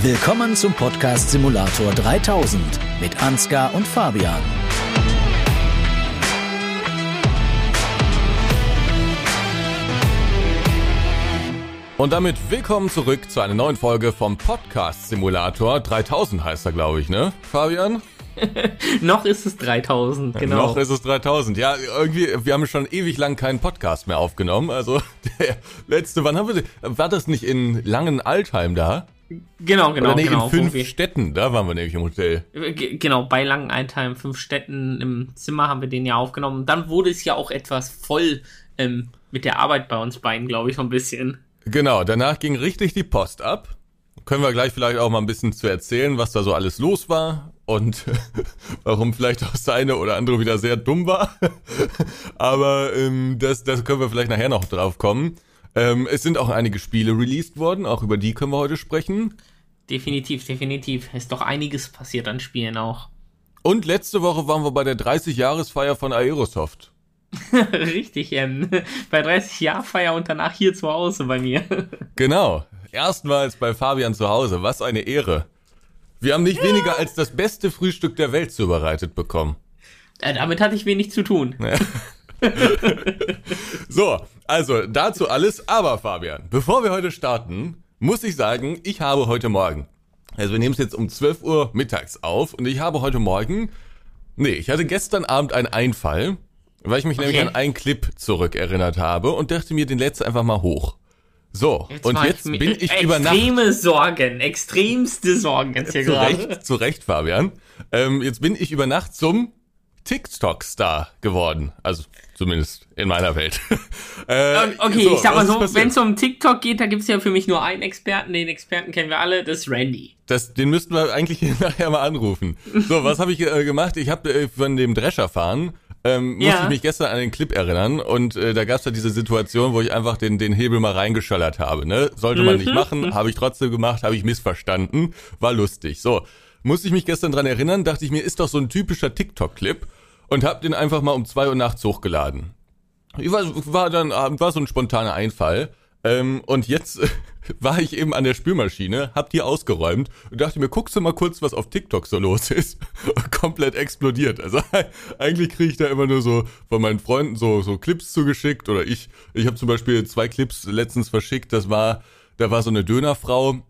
Willkommen zum Podcast Simulator 3000 mit Ansgar und Fabian. Und damit willkommen zurück zu einer neuen Folge vom Podcast Simulator 3000 heißt er, glaube ich, ne? Fabian? Noch ist es 3000, genau. Noch ist es 3000. Ja, irgendwie, wir haben schon ewig lang keinen Podcast mehr aufgenommen. Also der letzte, wann haben wir, war das nicht in Langen-Altheim da? Genau, genau, Oder nee, genau. in fünf wir- Städten, da waren wir nämlich im Hotel. G- Genau, bei Langeneintheim, fünf Städten im Zimmer haben wir den ja aufgenommen. Dann wurde es ja auch etwas voll ähm, mit der Arbeit bei uns beiden, glaube ich, so ein bisschen. Genau, danach ging richtig die Post ab. Können wir gleich vielleicht auch mal ein bisschen zu erzählen, was da so alles los war und warum vielleicht auch das eine oder andere wieder sehr dumm war. Aber ähm, das, das können wir vielleicht nachher noch drauf kommen. Ähm, es sind auch einige Spiele released worden, auch über die können wir heute sprechen. Definitiv, definitiv. Ist doch einiges passiert an Spielen auch. Und letzte Woche waren wir bei der 30-Jahresfeier von Aerosoft. Richtig, ähm, bei 30 Jahr Feier und danach hier zu Hause bei mir. Genau, erstmals bei Fabian zu Hause. Was eine Ehre. Wir haben nicht weniger als das beste Frühstück der Welt zubereitet bekommen. äh, damit hatte ich wenig zu tun. So, also dazu alles. Aber Fabian, bevor wir heute starten, muss ich sagen, ich habe heute Morgen, also wir nehmen es jetzt um 12 Uhr mittags auf und ich habe heute Morgen, nee, ich hatte gestern Abend einen Einfall, weil ich mich nämlich Okay. an einen Clip zurückerinnert habe und dachte mir, den letzte einfach mal hoch. So, und war jetzt mit- bin ich über Nacht... Extreme Sorgen, extremste Sorgen jetzt hier Zu gerade. Recht, zu Recht, Fabian. Ähm, jetzt bin ich über Nacht zum TikTok-Star geworden. Also zumindest in meiner Welt. äh, Okay, so, ich sag mal so, wenn es um TikTok geht, da gibt's ja für mich nur einen Experten. Den Experten kennen wir alle, das ist Randy. Das, den müssten wir eigentlich nachher mal anrufen. So, was habe ich äh, gemacht? Ich habe äh, von dem Drescher fahren. Ähm, musste Ja. ich mich gestern an den Clip erinnern und äh, da gab es ja diese Situation, wo ich einfach den, den Hebel mal reingeschallert habe. Ne? Sollte man Mhm. nicht machen, habe ich trotzdem gemacht, habe ich missverstanden, war lustig. So, musste ich mich gestern dran erinnern, dachte ich mir, ist doch so ein typischer TikTok-Clip und habe den einfach mal um zwei Uhr nachts hochgeladen. Ich war, war dann war so ein spontaner Einfall. Ähm, und jetzt äh, war ich eben an der Spülmaschine, hab die ausgeräumt und dachte mir, guckst du mal kurz, was auf TikTok so los ist. Komplett explodiert. Also eigentlich kriege ich da immer nur so von meinen Freunden so, so Clips zugeschickt oder ich, ich habe zum Beispiel zwei Clips letztens verschickt. Das war, da war so eine Dönerfrau,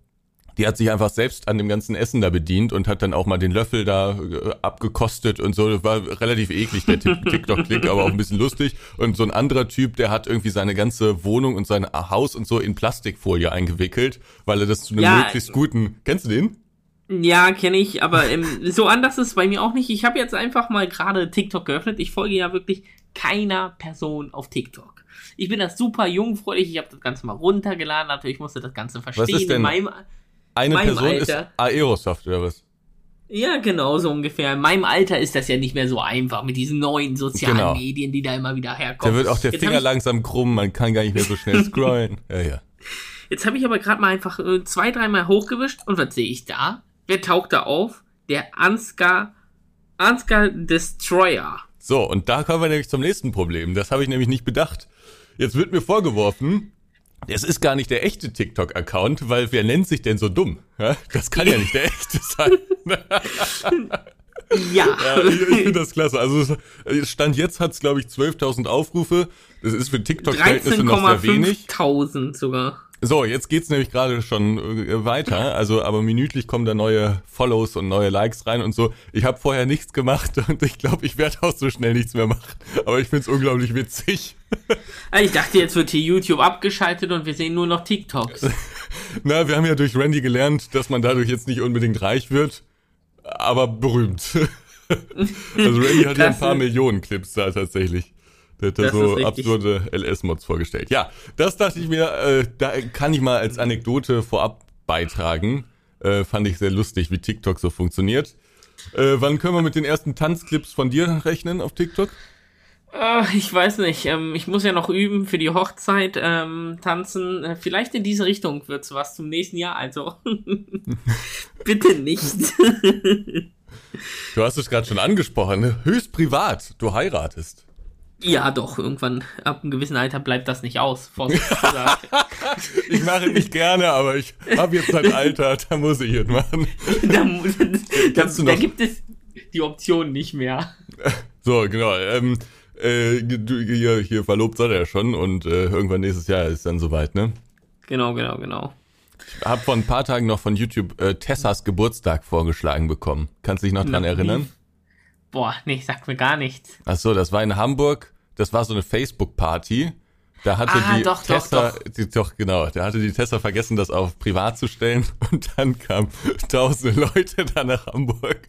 die hat sich einfach selbst an dem ganzen Essen da bedient und hat dann auch mal den Löffel da äh, abgekostet und so. Das war relativ eklig, der Tik- TikTok-Klick, aber auch ein bisschen lustig. Und so ein anderer Typ, der hat irgendwie seine ganze Wohnung und sein Haus und so in Plastikfolie eingewickelt, weil er das zu einem Ja. möglichst guten... Kennst du den? Ja, kenne ich, aber ähm, so anders ist es bei mir auch nicht. Ich habe jetzt einfach mal gerade TikTok geöffnet. Ich folge ja wirklich keiner Person auf TikTok. Ich bin da super jungfräulich. Ich habe das Ganze mal runtergeladen. Natürlich musste das Ganze verstehen. ist denn- In meinem, Eine Meinem Person ist Alter. Aerosoft oder was? ja, genau so ungefähr. In meinem Alter ist das ja nicht mehr so einfach mit diesen neuen sozialen Genau. Medien, die da immer wieder herkommen. Da wird auch der Jetzt Finger langsam krumm, man kann gar nicht mehr so schnell scrollen. Ja, ja. Jetzt habe ich aber gerade mal einfach äh, zwei, dreimal hochgewischt und was sehe ich da? Wer taucht da auf? Der Ansgar, Ansgar Destroyer. So, und da kommen wir nämlich zum nächsten Problem. Das habe ich nämlich nicht bedacht. Jetzt wird mir vorgeworfen, es ist gar nicht der echte TikTok-Account, weil wer nennt sich denn so dumm? Das kann ja nicht der echte sein. Ja. Ja, ich ich finde das klasse. Also Stand jetzt hat es, glaube ich, 12.000 Aufrufe. Das ist für TikTok-Verhältnisse noch sehr wenig. 13,5000 sogar. So, jetzt geht's nämlich gerade schon äh, weiter. Also, aber minütlich kommen da neue Follows und neue Likes rein und so. Ich habe vorher nichts gemacht und ich glaube, ich werde auch so schnell nichts mehr machen. Aber ich find's unglaublich witzig. Also ich dachte, jetzt wird hier YouTube abgeschaltet und wir sehen nur noch TikToks. Na, wir haben ja durch Randy gelernt, dass man dadurch jetzt nicht unbedingt reich wird, aber berühmt. also Randy hat ja ein paar Millionen Clips da tatsächlich. Der hat da so absurde LS-Mods vorgestellt. Ja, das dachte ich mir, äh, da kann ich mal als Anekdote vorab beitragen. Äh, fand ich sehr lustig, wie TikTok so funktioniert. Äh, wann können wir mit den ersten Tanzclips von dir rechnen auf TikTok? Äh, ich weiß nicht, ähm, ich muss ja noch üben für die Hochzeit, ähm, tanzen. Äh, vielleicht in diese Richtung wird's was zum nächsten Jahr, also. Bitte nicht. Du hast es gerade schon angesprochen, ne? höchst privat. Du heiratest. Ja, doch, irgendwann ab einem gewissen Alter bleibt das nicht aus. ich mache nicht gerne, aber ich habe jetzt ein Alter, da muss ich es machen. da, da, da gibt es die Option nicht mehr. So, genau. Ähm, äh, hier, hier verlobt seid ihr ja schon und äh, irgendwann nächstes Jahr ist dann soweit, ne? Genau, genau, genau. Ich habe vor ein paar Tagen noch von YouTube äh, Tessas Geburtstag vorgeschlagen bekommen. Kannst du dich noch dran Na, erinnern? Boah, nee, sagt mir gar nichts. Ach so, das war in Hamburg. Das war so eine Facebook-Party. Da hatte ah, die doch, Tessa, doch, doch. Die, doch genau, da hatte die Tessa vergessen, das auf privat zu stellen und dann kamen tausende Leute da nach Hamburg.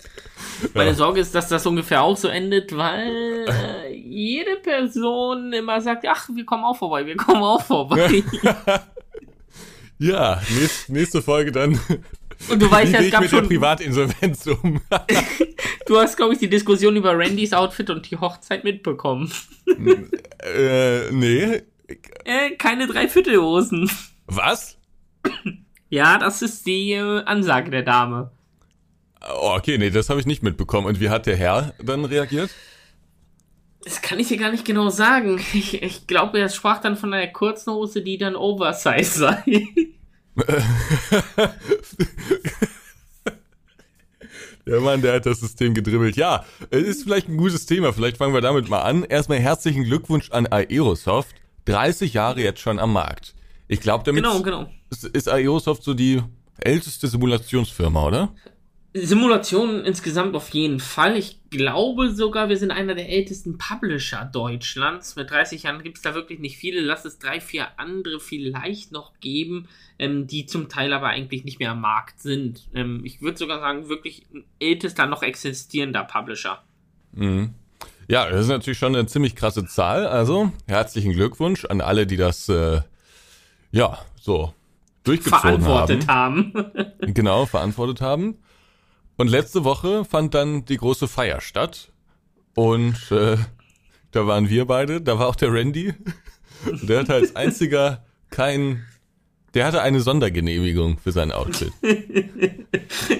Meine ja. Sorge ist, dass das ungefähr auch so endet, weil äh, jede Person immer sagt, ach, wir kommen auch vorbei, wir kommen auch vorbei. ja, nächst, nächste Folge dann. Und du weißt ja, es gab mit schon... der Privatinsolvenz um. du hast, glaube ich, die Diskussion über Randys Outfit und die Hochzeit mitbekommen. äh, nee. Äh, keine Dreiviertelhosen. Was? Ja, das ist die äh, Ansage der Dame. Oh, okay, nee, das habe ich nicht mitbekommen. Und wie hat der Herr dann reagiert? Das kann ich dir gar nicht genau sagen. Ich, ich glaube, er sprach dann von einer kurzen Hose, die dann Oversize sei. Der Mann, der hat das System gedribbelt. Ja, es ist vielleicht ein gutes Thema. Vielleicht fangen wir damit mal an. Erstmal herzlichen Glückwunsch an Aerosoft. 30 Jahre jetzt schon am Markt. Ich glaube, damit genau, genau. ist Aerosoft so die älteste Simulationsfirma, oder? Simulationen insgesamt auf jeden Fall. Ich glaube sogar, wir sind einer der ältesten Publisher Deutschlands. Mit 30 Jahren gibt es da wirklich nicht viele. Lass es drei, vier andere vielleicht noch geben, ähm, die zum Teil aber eigentlich nicht mehr am Markt sind. Ähm, ich würde sogar sagen, wirklich ein ältester noch existierender Publisher. Mhm. Ja, das ist natürlich schon eine ziemlich krasse Zahl. Also herzlichen Glückwunsch an alle, die das äh, ja so durchgezogen verantwortet haben. haben. genau, verantwortet haben. Und letzte Woche fand dann die große Feier statt. Und äh, da waren wir beide, da war auch der Randy. Der hatte als einziger kein der hatte eine Sondergenehmigung für sein Outfit.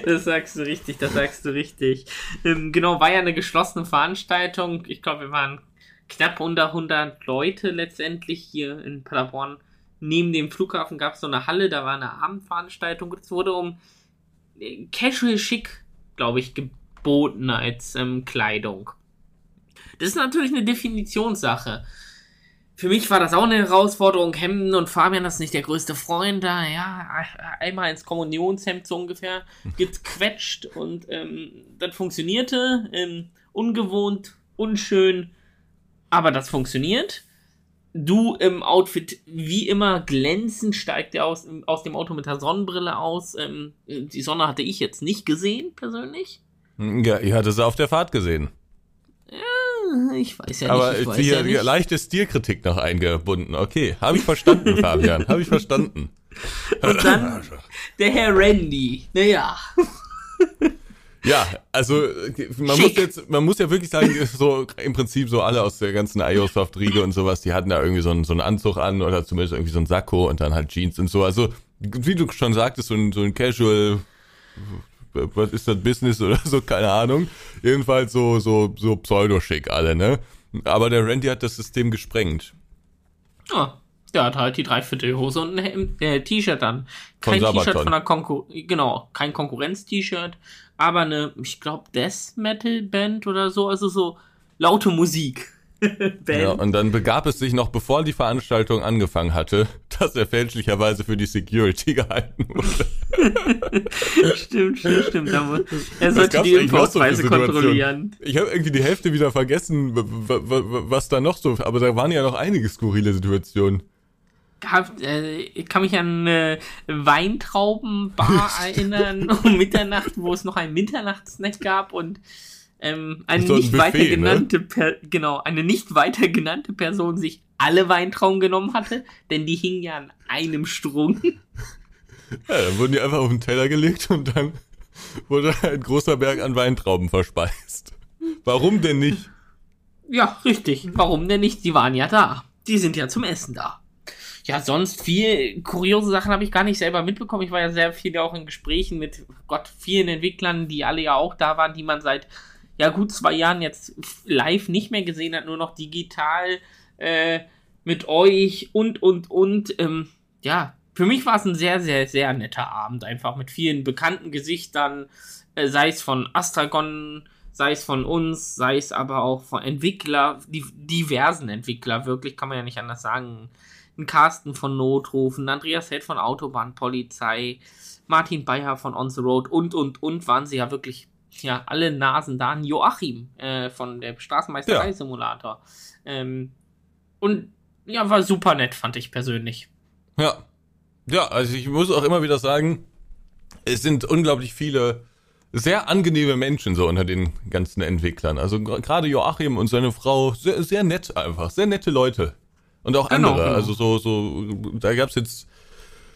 das sagst du richtig, das sagst du richtig. Ähm, genau, war ja eine geschlossene Veranstaltung. Ich glaube, wir waren knapp unter 100 Leute letztendlich hier in Paderborn. Neben dem Flughafen gab es so eine Halle, da war eine Abendveranstaltung. Es wurde um äh, casual schick, glaube ich, geboten als ähm, Kleidung. Das ist natürlich eine Definitionssache für mich war das auch eine Herausforderung. Hemden und Fabian, das ist nicht der größte Freund da. Ja, einmal ins Kommunionshemd so ungefähr gequetscht und ähm, das funktionierte. Ähm, ungewohnt, unschön, aber das funktioniert. Du im Outfit wie immer glänzend, steigt er aus, aus dem Auto mit der Sonnenbrille aus. Ähm, die Sonne hatte ich jetzt nicht gesehen, persönlich. Ja, ich hatte sie auf der Fahrt gesehen. Ich weiß ja Aber nicht. Aber hier ja leichte Stilkritik noch eingebunden. Okay, habe ich verstanden, Fabian. Habe ich verstanden. Und dann der Herr Randy. Naja. Ja, also man Schick. muss jetzt, man muss ja wirklich sagen, so im Prinzip so alle aus der ganzen IOSoft-Riege und sowas, die hatten da irgendwie so einen, so einen Anzug an oder zumindest irgendwie so einen Sakko und dann halt Jeans und so. Also wie du schon sagtest, so ein, so ein Casual was ist das Business oder so, keine Ahnung. Jedenfalls so, so, so pseudoschick alle, ne? Aber der Randy hat das System gesprengt. Ah, der hat halt die Dreiviertelhose und ein äh, T-Shirt dann. Kein T-Shirt von der Konkur genau, kein Konkurrenz-T-Shirt, aber eine, ich glaube, Death Metal Band oder so, also so laute Musik. ja, und dann begab es sich noch, bevor die Veranstaltung angefangen hatte, dass er fälschlicherweise für die Security gehalten wurde. stimmt, stimmt, stimmt. Er sollte die Impfausweise kontrollieren. Ich habe irgendwie die Hälfte wieder vergessen, was da noch so, aber da waren ja noch einige skurrile Situationen. Äh, ich kann mich an eine Weintraubenbar erinnern um Mitternacht, wo es noch einen Mitternachtssnack gab und ähm, eine nicht ein weiter ne? genannte ne? genau eine nicht weiter genannte Person sich alle Weintrauben genommen hatte, denn die hingen ja an einem Strung. Ja, dann wurden die einfach auf den Teller gelegt und dann wurde ein großer Berg an Weintrauben verspeist. Warum denn nicht? Ja, richtig. Warum denn nicht? Die waren ja da. Die sind ja zum Essen da. Ja, sonst viel kuriose Sachen habe ich gar nicht selber mitbekommen. Ich war ja sehr viel auch in Gesprächen mit Gott vielen Entwicklern, die alle ja auch da waren, die man seit ja gut zwei Jahren jetzt live nicht mehr gesehen hat, nur noch digital äh, mit euch und, und, und. Ähm, ja, für mich war es ein sehr, sehr, sehr netter Abend, einfach mit vielen bekannten Gesichtern, äh, sei es von Astragon, sei es von uns, sei es aber auch von Entwickler, die diversen Entwickler, wirklich, kann man ja nicht anders sagen. Ein Carsten von Notrufen, Andreas Held von Autobahnpolizei, Martin Bayer von On the Road und, und, und waren sie ja wirklich, ja, alle Nasen da. Ein Joachim äh, von der Straßenmeisterei-Simulator. Ähm, und ja, war super nett, fand ich persönlich. Ja. Ja, also ich muss auch immer wieder sagen, es sind unglaublich viele sehr angenehme Menschen so unter den ganzen Entwicklern. Also gerade Joachim und seine Frau, sehr, sehr nett einfach, sehr nette Leute. Und auch Genau, andere. genau. Also so, so, da gab's jetzt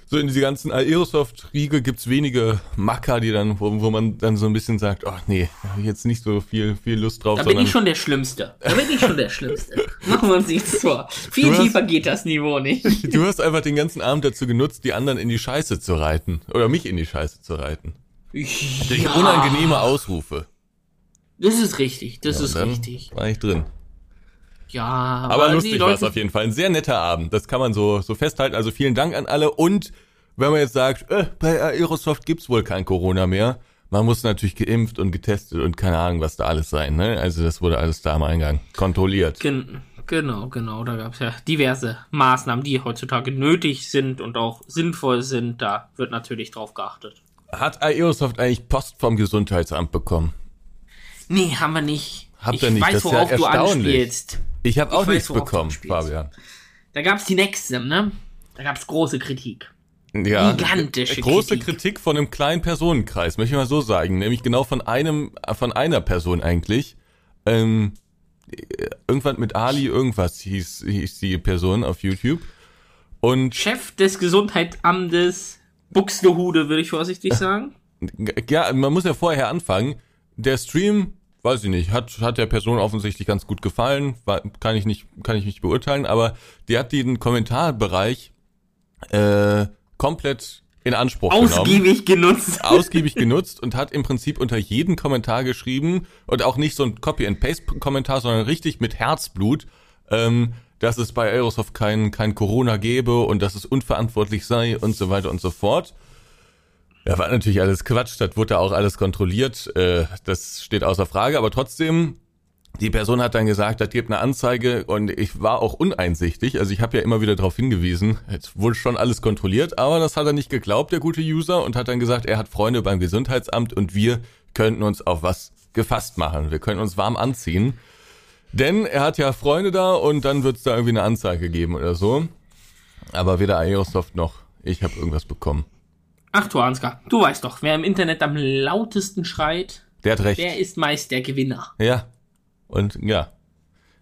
so in diese ganzen Aerosoft-Riege gibt's wenige Macker, die dann, wo, wo man dann so ein bisschen sagt, ach nee, da hab ich jetzt nicht so viel, viel Lust drauf, Da bin ich schon der Schlimmste. Da bin ich schon der Schlimmste. Machen wir uns nichts vor. Viel hast- tiefer geht das Niveau nicht. du hast einfach den ganzen Abend dazu genutzt, die anderen in die Scheiße zu reiten. Oder mich in die Scheiße zu reiten. Durch Ja, unangenehme Ausrufe. Das ist richtig, das Ja, ist richtig. War ich drin. Ja, Aber lustig war es auf jeden Fall. Ein sehr netter Abend. Das kann man so, so festhalten. Also vielen Dank an alle. Und wenn man jetzt sagt, äh, bei Aerosoft gibt's wohl kein Corona mehr, man muss natürlich geimpft und getestet und keine Ahnung, was da alles sein. Ne? Also das wurde alles da am Eingang kontrolliert. Gen genau, genau. Da gab es ja diverse Maßnahmen, die heutzutage nötig sind und auch sinnvoll sind. Da wird natürlich drauf geachtet. Hat Aerosoft eigentlich Post vom Gesundheitsamt bekommen? Nee, haben wir nicht. Habt ich ihr nicht? weiß, Das ist ja erstaunlich. anspielst. Ich habe Ich auch weiß, nichts du bekommen. Fabian. Da gab es die nächste, ne? Da gab es große Kritik. Ja, Gigantische große Kritik. Kritik. von einem kleinen Personenkreis, möchte ich mal so sagen, nämlich genau von einem, von einer Person eigentlich. Ähm, äh, irgendwas mit Ali, irgendwas hieß, hieß die Person auf YouTube. Und Chef des Gesundheitsamtes Buxtehude, würde ich vorsichtig sagen. ja, man muss ja vorher anfangen. Der Stream, weiß ich nicht, hat, hat der Person offensichtlich ganz gut gefallen, war, kann ich nicht, kann ich nicht beurteilen, aber die hat den Kommentarbereich äh, komplett in Anspruch genommen. Ausgiebig genutzt. ausgiebig genutzt und hat im Prinzip unter jeden Kommentar geschrieben und auch nicht so ein Copy-and-Paste-Kommentar, sondern richtig mit Herzblut, ähm, dass es bei Aerosoft kein, kein Corona gäbe und dass es unverantwortlich sei und so weiter und so fort. Ja, war natürlich alles Quatsch, das wurde auch alles kontrolliert, äh, das steht außer Frage, aber trotzdem, die Person hat dann gesagt, das gibt eine Anzeige. Und ich war auch uneinsichtig, also ich habe ja immer wieder darauf hingewiesen, jetzt wurde schon alles kontrolliert, aber das hat er nicht geglaubt, der gute User, und hat dann gesagt, er hat Freunde beim Gesundheitsamt und wir könnten uns auf was gefasst machen, wir können uns warm anziehen, denn er hat ja Freunde da und dann wird es da irgendwie eine Anzeige geben oder so, aber weder Aerosoft noch ich habe irgendwas bekommen. Ach du Ansgar, du weißt doch, wer im Internet am lautesten schreit, Der hat recht. der ist meist der Gewinner. Ja. Und ja.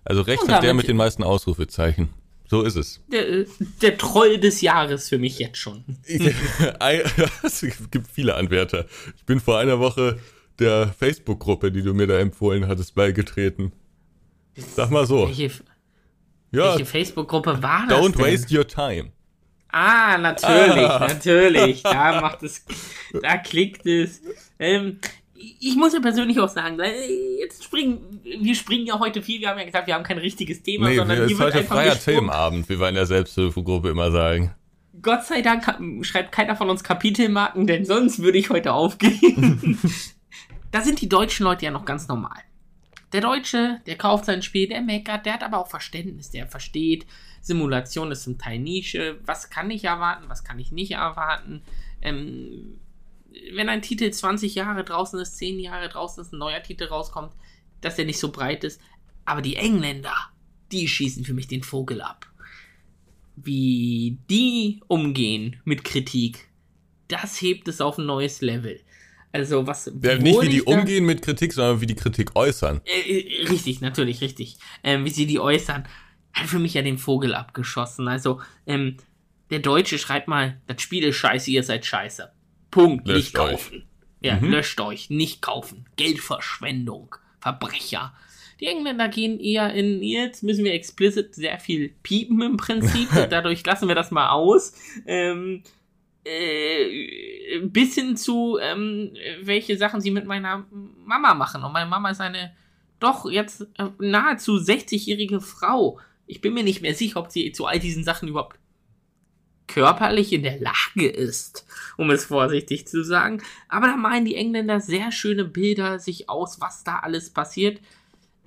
Also recht hat der mit den meisten Ausrufezeichen. So ist es. Der, äh, der Troll des Jahres für mich jetzt schon. Es gibt viele Anwärter. Ich bin vor einer Woche der Facebook-Gruppe, die du mir da empfohlen hattest, beigetreten. Sag mal so. Welche, Ja, welche Facebook-Gruppe war das don't denn? waste your time. Ah, natürlich, Ah. natürlich. Da macht es, da klickt es. Ähm, ich muss ja persönlich auch sagen, äh, jetzt springen, wir springen ja heute viel. Wir haben ja gesagt, wir haben kein richtiges Thema, Nee, sondern es hier ist wird heute einfach freier gesprungen. Filmabend, wie wir in der Selbsthilfegruppe immer sagen. Gott sei Dank schreibt keiner von uns Kapitelmarken, denn sonst würde ich heute aufgehen. da sind die deutschen Leute ja noch ganz normal. Der Deutsche, der kauft sein Spiel, der meckert, der hat aber auch Verständnis, der versteht, Simulation ist zum Teil Nische, was kann ich erwarten, was kann ich nicht erwarten. Ähm, wenn ein Titel 20 Jahre draußen ist, 10 Jahre draußen ist, ein neuer Titel rauskommt, dass der nicht so breit ist. Aber die Engländer, die schießen für mich den Vogel ab wie die umgehen mit Kritik, das hebt es auf ein neues Level. Also was Ja, nicht wie die umgehen mit Kritik, sondern wie die Kritik äußern. Äh, äh, richtig, natürlich, richtig. Ähm, wie sie die äußern, hat für mich ja den Vogel abgeschossen. Also, ähm, der Deutsche schreibt mal, das Spiel ist scheiße, ihr seid scheiße. Punkt, Löscht nicht euch. kaufen. Ja, Mhm. löscht euch, nicht kaufen. Geldverschwendung, Verbrecher. Die Engländer gehen eher in, jetzt müssen wir explicit sehr viel piepen im Prinzip, dadurch lassen wir das mal aus. Ähm, äh, bis hin zu, ähm, welche Sachen sie mit meiner Mama machen. Und meine Mama ist eine doch jetzt äh, nahezu 60-jährige Frau. Ich bin mir nicht mehr sicher, ob sie zu all diesen Sachen überhaupt körperlich in der Lage ist, um es vorsichtig zu sagen. Aber da malen die Engländer sehr schöne Bilder sich aus, was da alles passiert,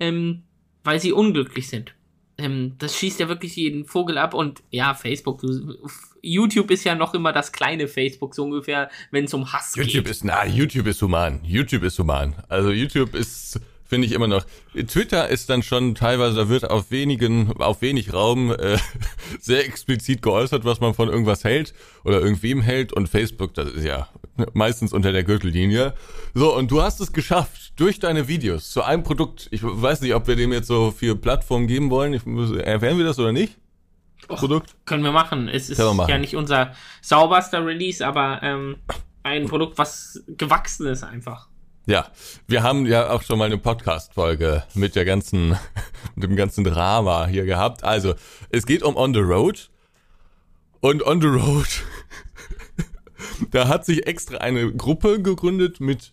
ähm, weil sie unglücklich sind. Ähm, das schießt ja wirklich jeden Vogel ab und ja, Facebook, du, YouTube ist ja noch immer das kleine Facebook, so ungefähr, wenn es um Hass YouTube geht. YouTube ist, na, YouTube ist human. YouTube ist human. Also YouTube ist finde ich immer noch. Twitter ist dann schon teilweise, da wird auf wenigen, auf wenig Raum äh, sehr explizit geäußert, was man von irgendwas hält oder irgendwem hält und Facebook, das ist ja meistens unter der Gürtellinie. So, und du hast es geschafft, durch deine Videos zu einem Produkt, ich weiß nicht, ob wir dem jetzt so viel Plattformen geben wollen, ich, erwähnen wir das oder nicht? Och, Produkt? Können wir machen. Es ist ja nicht unser sauberster Release, aber ähm, ein Produkt, was gewachsen ist einfach. Ja, wir haben ja auch schon mal eine Podcast-Folge mit der ganzen, mit dem ganzen Drama hier gehabt. Also, es geht um On the Road. Und On the Road, da hat sich extra eine Gruppe gegründet mit,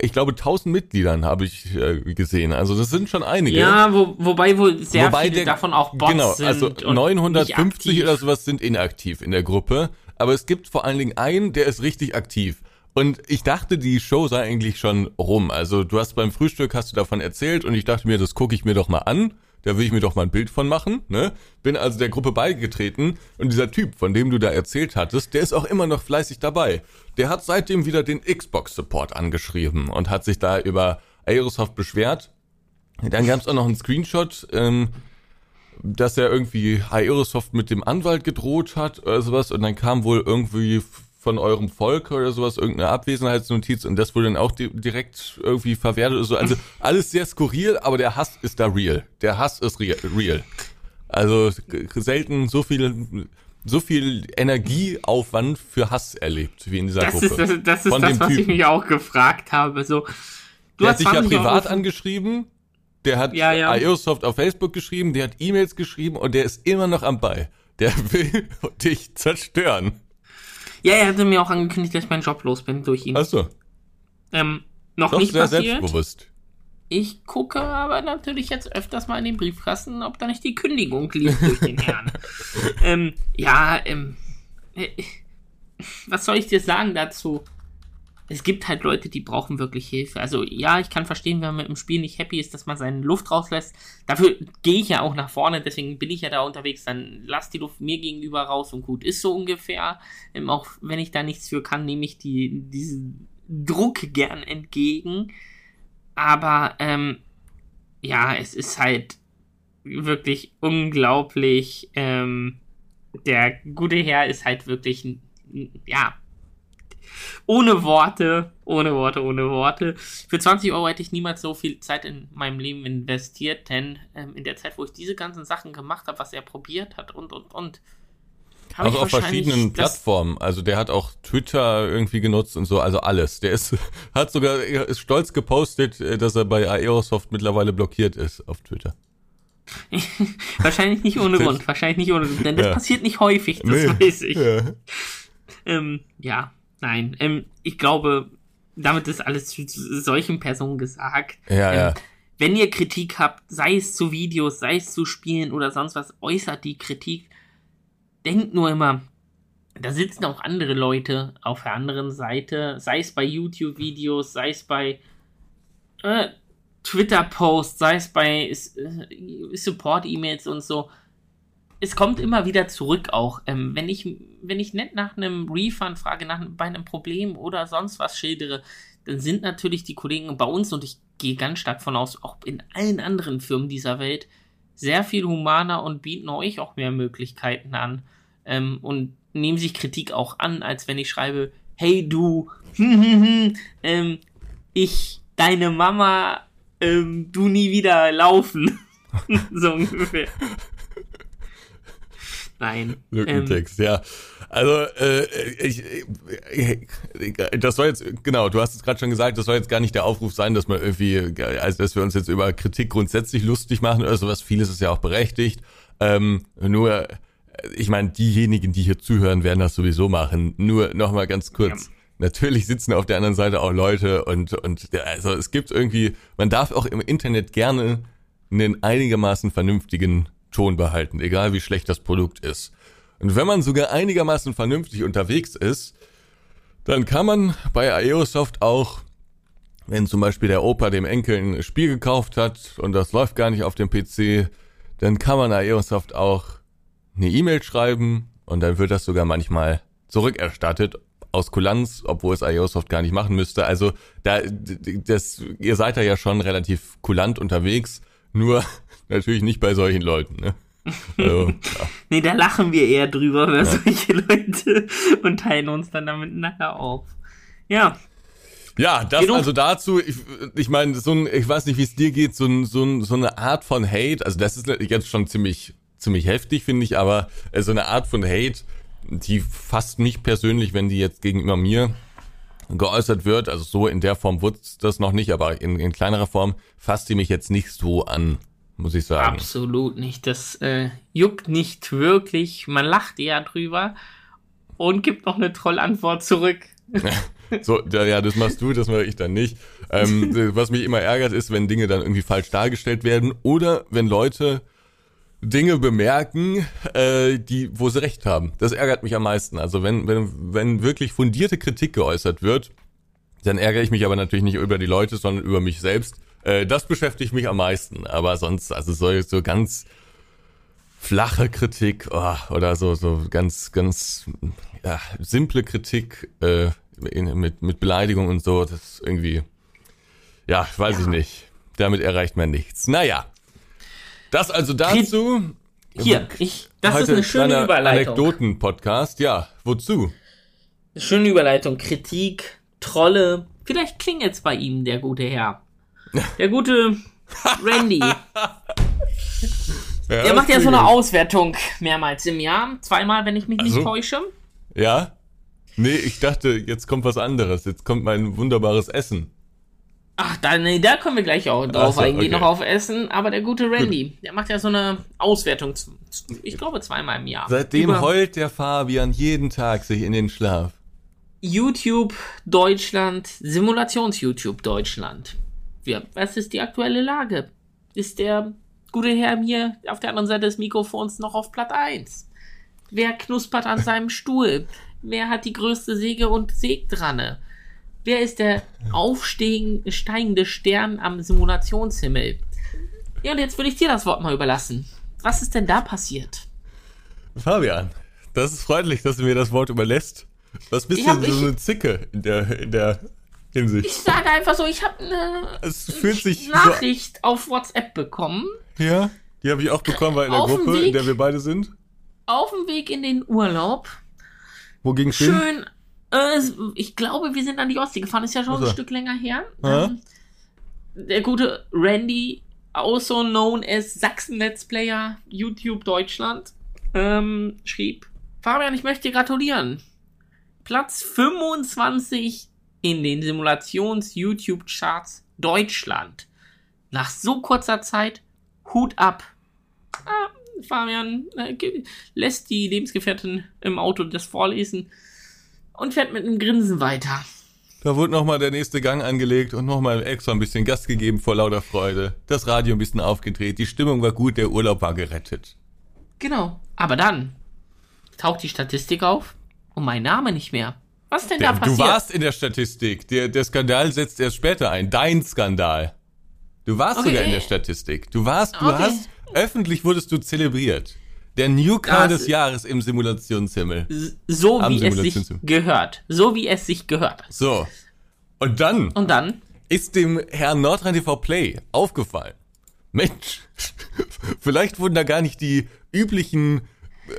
ich glaube, 1000 Mitgliedern habe ich äh, gesehen. Also, das sind schon einige. Ja, wo, wobei wohl sehr wobei viele der, davon auch Bots genau, sind. Also 950 oder sowas sind inaktiv in der Gruppe. Aber es gibt vor allen Dingen einen, der ist richtig aktiv. Und ich dachte, die Show sei eigentlich schon rum. Also du hast beim Frühstück hast du davon erzählt und ich dachte mir, das gucke ich mir doch mal an. Da will ich mir doch mal ein Bild von machen. Ne? Bin also der Gruppe beigetreten und dieser Typ, von dem du da erzählt hattest, der ist auch immer noch fleißig dabei. Der hat seitdem wieder den Xbox-Support angeschrieben und hat sich da über Aerosoft beschwert. Dann gab es auch noch einen Screenshot, ähm, dass er irgendwie Aerosoft mit dem Anwalt gedroht hat oder sowas und dann kam wohl irgendwie von eurem Volk oder sowas, irgendeine Abwesenheitsnotiz und das wurde dann auch di direkt irgendwie verwertet oder so. Also alles sehr skurril, aber der Hass ist da real. Der Hass ist real. Also selten so viel so viel Energieaufwand für Hass erlebt wie in dieser das Gruppe. Ist, das, das ist Von das, was Typen. ich mich auch gefragt habe. So, du der hat sich ja privat angeschrieben, der hat ja, ja. Aerosoft auf Facebook geschrieben, der hat E-Mails geschrieben und der ist immer noch am Ball. Der will dich zerstören. Ja, er hatte mir auch angekündigt, dass ich meinen Job los bin durch ihn. Achso. Ähm, noch Doch nicht sehr passiert. selbstbewusst. Ich gucke aber natürlich jetzt öfters mal in den Briefkasten, ob da nicht die Kündigung liegt durch den Herrn. ähm, ja, ähm, äh, was soll ich dir sagen dazu? Es gibt halt Leute, die brauchen wirklich Hilfe. Also ja, ich kann verstehen, wenn man dem Spiel nicht happy ist, dass man seine Luft rauslässt. Dafür gehe ich ja auch nach vorne, deswegen bin ich ja da unterwegs. Dann lass die Luft mir gegenüber raus und gut ist so ungefähr. Ähm, auch wenn ich da nichts für kann, nehme ich die, diesen Druck gern entgegen. Aber ähm, ja, es ist halt wirklich unglaublich. Ähm, der gute Herr ist halt wirklich, ja, ohne Worte, ohne Worte, ohne Worte. Für 20 Euro hätte ich niemals so viel Zeit in meinem Leben investiert, denn ähm, in der Zeit, wo ich diese ganzen Sachen gemacht habe, was er probiert hat und, und, und. Auch auf verschiedenen Plattformen. Also der hat auch Twitter irgendwie genutzt und so, also alles. Der ist, hat sogar, ist stolz gepostet, äh, dass er bei Aerosoft mittlerweile blockiert ist auf Twitter. wahrscheinlich nicht ohne Grund, wahrscheinlich nicht ohne Grund, denn das ja. passiert nicht häufig, das nee. weiß ich. Ja. Ähm, ja, Nein, ähm, ich glaube, damit ist alles zu solchen Personen gesagt. Ja, ähm, ja. Wenn ihr Kritik habt, sei es zu Videos, sei es zu Spielen oder sonst was, äußert die Kritik. Denkt nur immer, da sitzen auch andere Leute auf der anderen Seite, sei es bei YouTube-Videos, sei es bei äh, Twitter-Posts, sei es bei äh, Support-E-Mails und so es kommt immer wieder zurück auch. Ähm, wenn ich, wenn ich nicht nach einem Refund frage, nach bei einem Problem oder sonst was schildere, dann sind natürlich die Kollegen bei uns und ich gehe ganz stark von aus, auch in allen anderen Firmen dieser Welt, sehr viel humaner und bieten euch auch mehr Möglichkeiten an ähm, und nehmen sich Kritik auch an, als wenn ich schreibe, hey du, ähm, ich, deine Mama, ähm, du nie wieder laufen. so ungefähr. Nein. Lückentext, ähm, ja. Also, äh, ich, ich, das soll jetzt, genau, du hast es gerade schon gesagt, das soll jetzt gar nicht der Aufruf sein, dass man irgendwie, also dass wir uns jetzt über Kritik grundsätzlich lustig machen oder sowas. Vieles ist ja auch berechtigt. Ähm, nur, ich meine, diejenigen, die hier zuhören, werden das sowieso machen. Nur nochmal ganz kurz. Ja. Natürlich sitzen auf der anderen Seite auch Leute und, und also es gibt irgendwie, man darf auch im Internet gerne einen einigermaßen vernünftigen Ton behalten, egal wie schlecht das Produkt ist. Und wenn man sogar einigermaßen vernünftig unterwegs ist, dann kann man bei Aerosoft auch, wenn zum Beispiel der Opa dem Enkel ein Spiel gekauft hat und das läuft gar nicht auf dem PC, dann kann man Aerosoft auch eine E-Mail schreiben und dann wird das sogar manchmal zurückerstattet aus Kulanz, obwohl es Aerosoft gar nicht machen müsste. Also da, das, ihr seid da ja schon relativ kulant unterwegs, nur natürlich nicht bei solchen Leuten. Ne? Also, ja. nee, da lachen wir eher drüber über ja. solche Leute und teilen uns dann damit nachher auf. Ja. Ja, das also dazu, ich, ich meine, so ein, ich weiß nicht, wie es dir geht, so, ein, so, ein, so eine Art von Hate, also das ist jetzt schon ziemlich, ziemlich heftig, finde ich, aber äh, so eine Art von Hate, die fast nicht persönlich, wenn die jetzt gegenüber mir geäußert wird, also so in der Form wurde das noch nicht, aber in, in kleinerer Form fasst die mich jetzt nicht so an muss ich sagen. Absolut nicht. Das äh, juckt nicht wirklich. Man lacht eher drüber und gibt noch eine Trollantwort zurück. so, ja, das machst du, das mache ich dann nicht. Ähm, was mich immer ärgert, ist, wenn Dinge dann irgendwie falsch dargestellt werden oder wenn Leute Dinge bemerken, äh, die, wo sie recht haben. Das ärgert mich am meisten. Also wenn, wenn, wenn wirklich fundierte Kritik geäußert wird, dann ärgere ich mich aber natürlich nicht über die Leute, sondern über mich selbst äh, das beschäftigt mich am meisten. Aber sonst, also so, so ganz flache Kritik oh, oder so, so ganz, ganz ja, simple Kritik äh, in, mit, mit Beleidigung und so, das ist irgendwie, ja, weiß ja. ich nicht. Damit erreicht man nichts. Naja. Das also dazu. Hier, ich, das ist eine schöne Überleitung. Anekdoten-Podcast, ja. Wozu? Schöne Überleitung. Kritik, Trolle. Vielleicht klingelt's bei Ihnen, der gute Herr. Der gute Randy. Ja, der macht ja so eine Auswertung mehrmals im Jahr. Zweimal, wenn ich mich also, nicht täusche. Ja? Nee, ich dachte, jetzt kommt was anderes. Jetzt kommt mein wunderbares Essen. Ach, da, nee, da können wir gleich auch drauf so, eingehen, okay. noch auf Essen. Aber der gute Randy, Gut. der macht ja so eine Auswertung, ich glaube zweimal im Jahr. Seitdem Über heult der Fabian jeden Tag sich in den Schlaf. YouTube Deutschland, Simulations-YouTube Deutschland ja, was ist die aktuelle Lage? Ist der gute Herr mir auf der anderen Seite des Mikrofons noch auf Platz 1? Wer knuspert an seinem Stuhl? Wer hat die größte Säge und Sägdranne? Wer ist der aufsteigende Stern am Simulationshimmel? Ja, und jetzt würde ich dir das Wort mal überlassen. Was ist denn da passiert? Fabian, das ist freundlich, dass du mir das Wort überlässt. Was bist du so eine Zicke in der, in der Hinsicht. Ich sage einfach so, ich habe eine Nachricht so auf WhatsApp bekommen. Ja, die habe ich auch bekommen, weil in der Gruppe, Weg, in der wir beide sind. Auf dem Weg in den Urlaub. Wo ging es hin? Schön, äh, ich glaube, wir sind an die Ostsee gefahren, ist ja schon also. ein Stück länger her. Ähm, der gute Randy, also known as Sachsen Let's Player, YouTube Deutschland, ähm, schrieb, Fabian, ich möchte dir gratulieren. Platz 25 in den Simulations-YouTube-Charts Deutschland. Nach so kurzer Zeit, Hut ab. Ah, Fabian äh, lässt die Lebensgefährtin im Auto das vorlesen und fährt mit einem Grinsen weiter. Da wurde nochmal der nächste Gang angelegt und nochmal extra ein bisschen Gas gegeben vor lauter Freude. Das Radio ein bisschen aufgedreht, die Stimmung war gut, der Urlaub war gerettet. Genau. Aber dann taucht die Statistik auf und mein Name nicht mehr. Was denn da passiert? Du warst in der Statistik. Der, der Skandal setzt erst später ein. Dein Skandal. Du warst okay. sogar in der Statistik. Du warst, du okay. hast, öffentlich wurdest du zelebriert. Der Newcomer des Jahres im Simulationshimmel. So wie es sich gehört. So wie es sich gehört. So. Und dann. Und dann? Ist dem Herrn Nordrhein TV Play aufgefallen. Mensch, vielleicht wurden da gar nicht die üblichen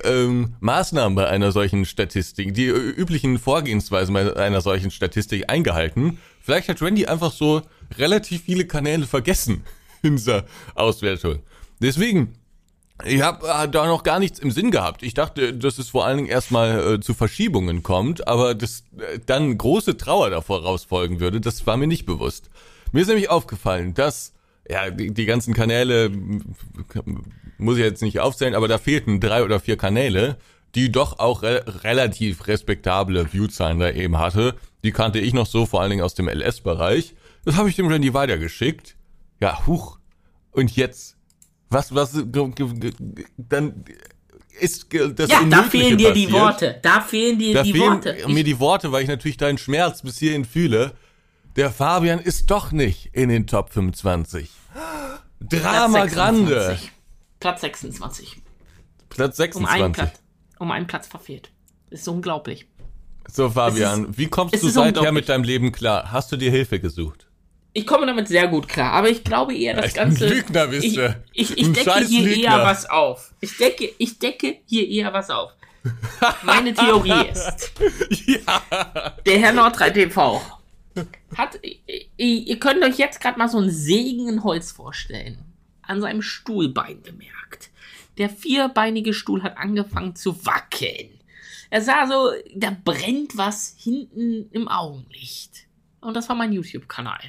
ähm, Maßnahmen bei einer solchen Statistik, die üblichen Vorgehensweisen bei einer solchen Statistik eingehalten. Vielleicht hat Randy einfach so relativ viele Kanäle vergessen in dieser Auswertung. Deswegen, ich habe äh, da noch gar nichts im Sinn gehabt. Ich dachte, dass es vor allen Dingen erstmal äh, zu Verschiebungen kommt, aber dass äh, dann große Trauer davor rausfolgen würde, das war mir nicht bewusst. Mir ist nämlich aufgefallen, dass ja, die, die ganzen Kanäle muss ich jetzt nicht aufzählen, aber da fehlten drei oder vier Kanäle, die doch auch re relativ respektable Viewzahlen da eben hatte. Die kannte ich noch so, vor allen Dingen aus dem LS-Bereich. Das habe ich dem Randy weitergeschickt. Ja, huch. Und jetzt? Was, was, dann ist das Ja, da fehlen dir die passiert. Worte. Da fehlen dir Da die fehlen Worte. mir die Worte, weil ich natürlich deinen Schmerz bis hierhin fühle. Der Fabian ist doch nicht in den Top 25. Drama Platz Grande. 26. Platz 26. Platz Um einen 26. Platz, um einen Platz verfehlt. Ist unglaublich. So, Fabian, wie kommst du ist seither mit deinem Leben klar? Hast du dir Hilfe gesucht? Ich komme damit sehr gut klar, aber ich glaube eher, das ein Ganze. Lügner bist ich, du. ich, ich Ein decke hier Lügner. eher was auf. Ich decke, ich decke hier eher was auf. Meine Theorie ist, ja. der Herr Nordrhein TV hat, ihr, könnt euch jetzt gerade mal so ein sägenden Holz vorstellen. An seinem Stuhlbein bemerkt. Der vierbeinige Stuhl hat angefangen zu wackeln. Er sah so, da brennt was hinten im Augenlicht. Und das war mein YouTube-Kanal.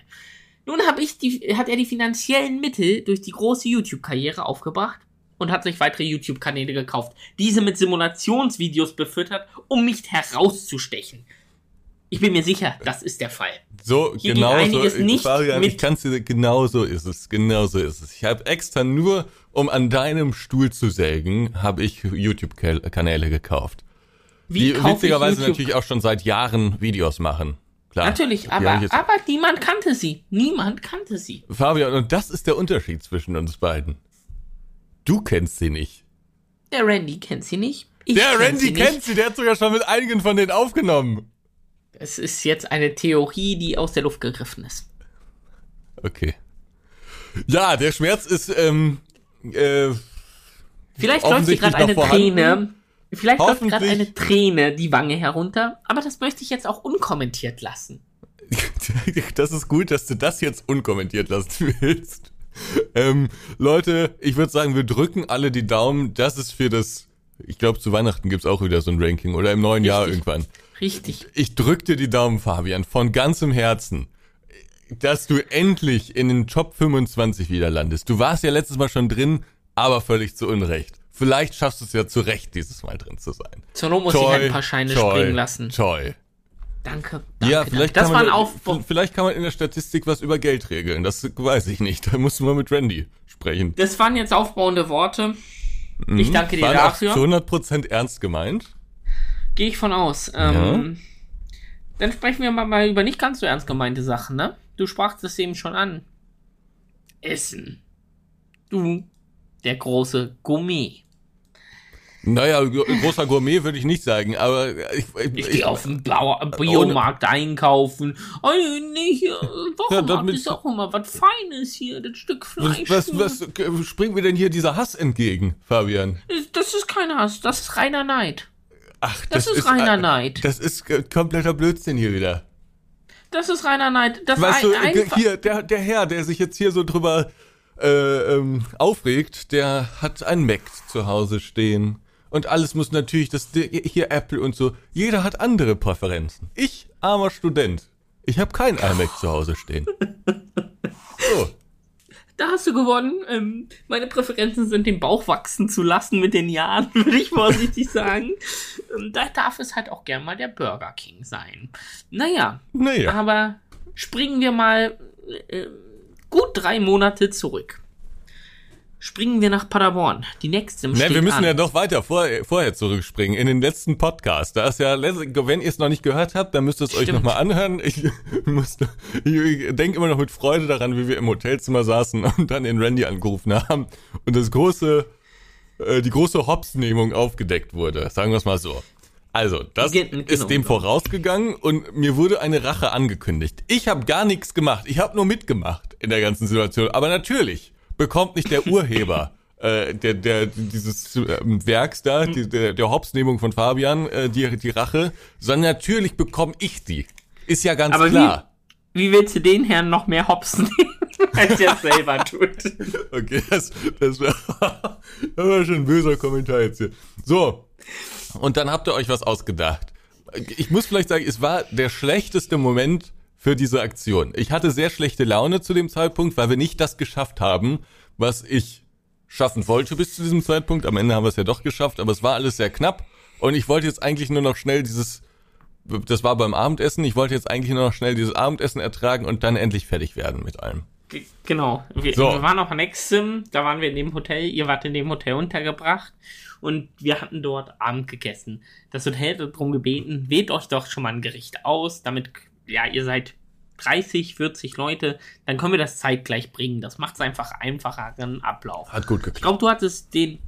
Nun die, hat er die finanziellen Mittel durch die große YouTube-Karriere aufgebracht und hat sich weitere YouTube-Kanäle gekauft. Diese mit Simulationsvideos befüttert, um mich herauszustechen. Ich bin mir sicher, das ist der Fall. So, Hier genau so. Fabian, ich kann's dir, genau so ist es. Genau so ist es. Ich habe extra nur, um an deinem Stuhl zu sägen, habe ich YouTube-Kanäle gekauft. Wie die witzigerweise natürlich auch schon seit Jahren Videos machen. Klar. Natürlich, aber, jetzt- aber niemand kannte sie. Niemand kannte sie. Fabian, und das ist der Unterschied zwischen uns beiden. Du kennst sie nicht. Der Randy kennt sie nicht. Ich Der kenn Randy sie kennt sie, der hat sogar schon mit einigen von denen aufgenommen. Es ist jetzt eine Theorie, die aus der Luft gegriffen ist. Okay. Ja, der Schmerz ist, ähm, äh, Vielleicht läuft Offensichtlich gerade eine vorhanden. Träne. Vielleicht läuft gerade eine Träne die Wange herunter, aber das möchte ich jetzt auch unkommentiert lassen. das ist gut, dass du das jetzt unkommentiert lassen willst. Ähm, Leute, ich würde sagen, wir drücken alle die Daumen. Das ist für das, ich glaube, zu Weihnachten gibt's auch wieder so ein Ranking oder im neuen Jahr Richtig. irgendwann. Richtig. Ich drück dir die Daumen, Fabian, von ganzem Herzen, dass du endlich in den Top 25 wieder landest. Du warst ja letztes Mal schon drin, aber völlig zu Unrecht. Vielleicht schaffst du es ja zu Recht, dieses Mal drin zu sein. Zur Not muss ich halt ein paar Scheine springen lassen. Toll. Danke. danke Ja, danke. vielleicht Das kann, war man, ein Aufbau. vielleicht kann man in der Statistik was über Geld regeln. Das weiß ich nicht. Da musst du mal mit Randy sprechen. Das waren jetzt aufbauende Worte. Ich danke dir Waren dafür. zu 100% ernst gemeint. Gehe ich von aus. Ähm, Dann sprechen wir mal, mal über nicht ganz so ernst gemeinte Sachen, ne? Du sprachst es eben schon an. Essen. Du, der große Gourmet. Naja, gro- großer Gourmet würde ich nicht sagen, aber ich, Ich gehe auf den Blau Biomarkt einkaufen. Oh, nicht, äh, Ja, Wochenmarkt damit- ist auch immer was Feines hier, das Stück was, Fleisch. was, was springt mir denn hier dieser Hass entgegen, Fabian? Das ist kein Hass, das ist reiner Neid. Ach, Das ist reiner Neid. Das ist kompletter Blödsinn hier wieder. Das ist reiner Neid. Das Weißt ein, du, hier, der, der Herr, der sich jetzt hier so drüber äh, ähm, aufregt, der hat ein Mac zu Hause stehen. Und alles muss natürlich, das hier Apple und so. Jeder hat andere Präferenzen. Ich, armer Student, ich habe kein iMac zu Hause stehen. So, Da hast du gewonnen. Ähm, meine Präferenzen sind, den Bauch wachsen zu lassen mit den Jahren, würde ich vorsichtig sagen. Ähm, da darf es halt auch gern mal der Burger King sein. Naja, naja. aber springen wir mal äh, gut drei Monate zurück. Springen wir nach Paderborn. Die nächste Ne, steht wir müssen an. ja doch weiter vor, vorher zurückspringen in den letzten Podcast. Da ist ja, wenn ihr es noch nicht gehört habt, dann müsst ihr es euch nochmal anhören. Ich, muss, ich denke immer noch mit Freude daran, wie wir im Hotelzimmer saßen und dann den Randy angerufen haben und das große, äh, die große Hopsnehmung aufgedeckt wurde. Sagen wir es mal so. Also, das Ge- genau, ist dem vorausgegangen und mir wurde eine Rache angekündigt. Ich habe gar nichts gemacht. Ich habe nur mitgemacht in der ganzen Situation. Aber natürlich bekommt nicht der Urheber äh, der, der, dieses ähm, Werks da, die, der, der Hopsnehmung von Fabian, äh, die, die Rache, sondern natürlich bekomme ich die. Ist ja ganz Aber klar. Wie willst du den Herrn noch mehr hopsen nehmen, als er es selber tut? Okay, das, das, war, das war schon ein böser Kommentar jetzt hier. So, und dann habt ihr euch was ausgedacht. Ich muss vielleicht sagen, es war der schlechteste Moment für diese Aktion. Ich hatte sehr schlechte Laune zu dem Zeitpunkt, weil wir nicht das geschafft haben, was ich schaffen wollte bis zu diesem Zeitpunkt. Am Ende haben wir es ja doch geschafft, aber es war alles sehr knapp. Und ich wollte jetzt eigentlich nur noch schnell dieses, das war beim Abendessen, ich wollte jetzt eigentlich nur noch schnell dieses Abendessen ertragen und dann endlich fertig werden mit allem. Genau. Wir, So. wir waren auf Nexim, da waren wir in dem Hotel, ihr wart in dem Hotel untergebracht und wir hatten dort Abend gegessen. Das Hotel hat darum gebeten, wählt euch doch schon mal ein Gericht aus, damit, ja, ihr seid 30, 40 Leute, dann können wir das zeitgleich bringen. Das macht es einfach einfacheren Ablauf. Hat gut Ich geklappt. glaube, du hattest den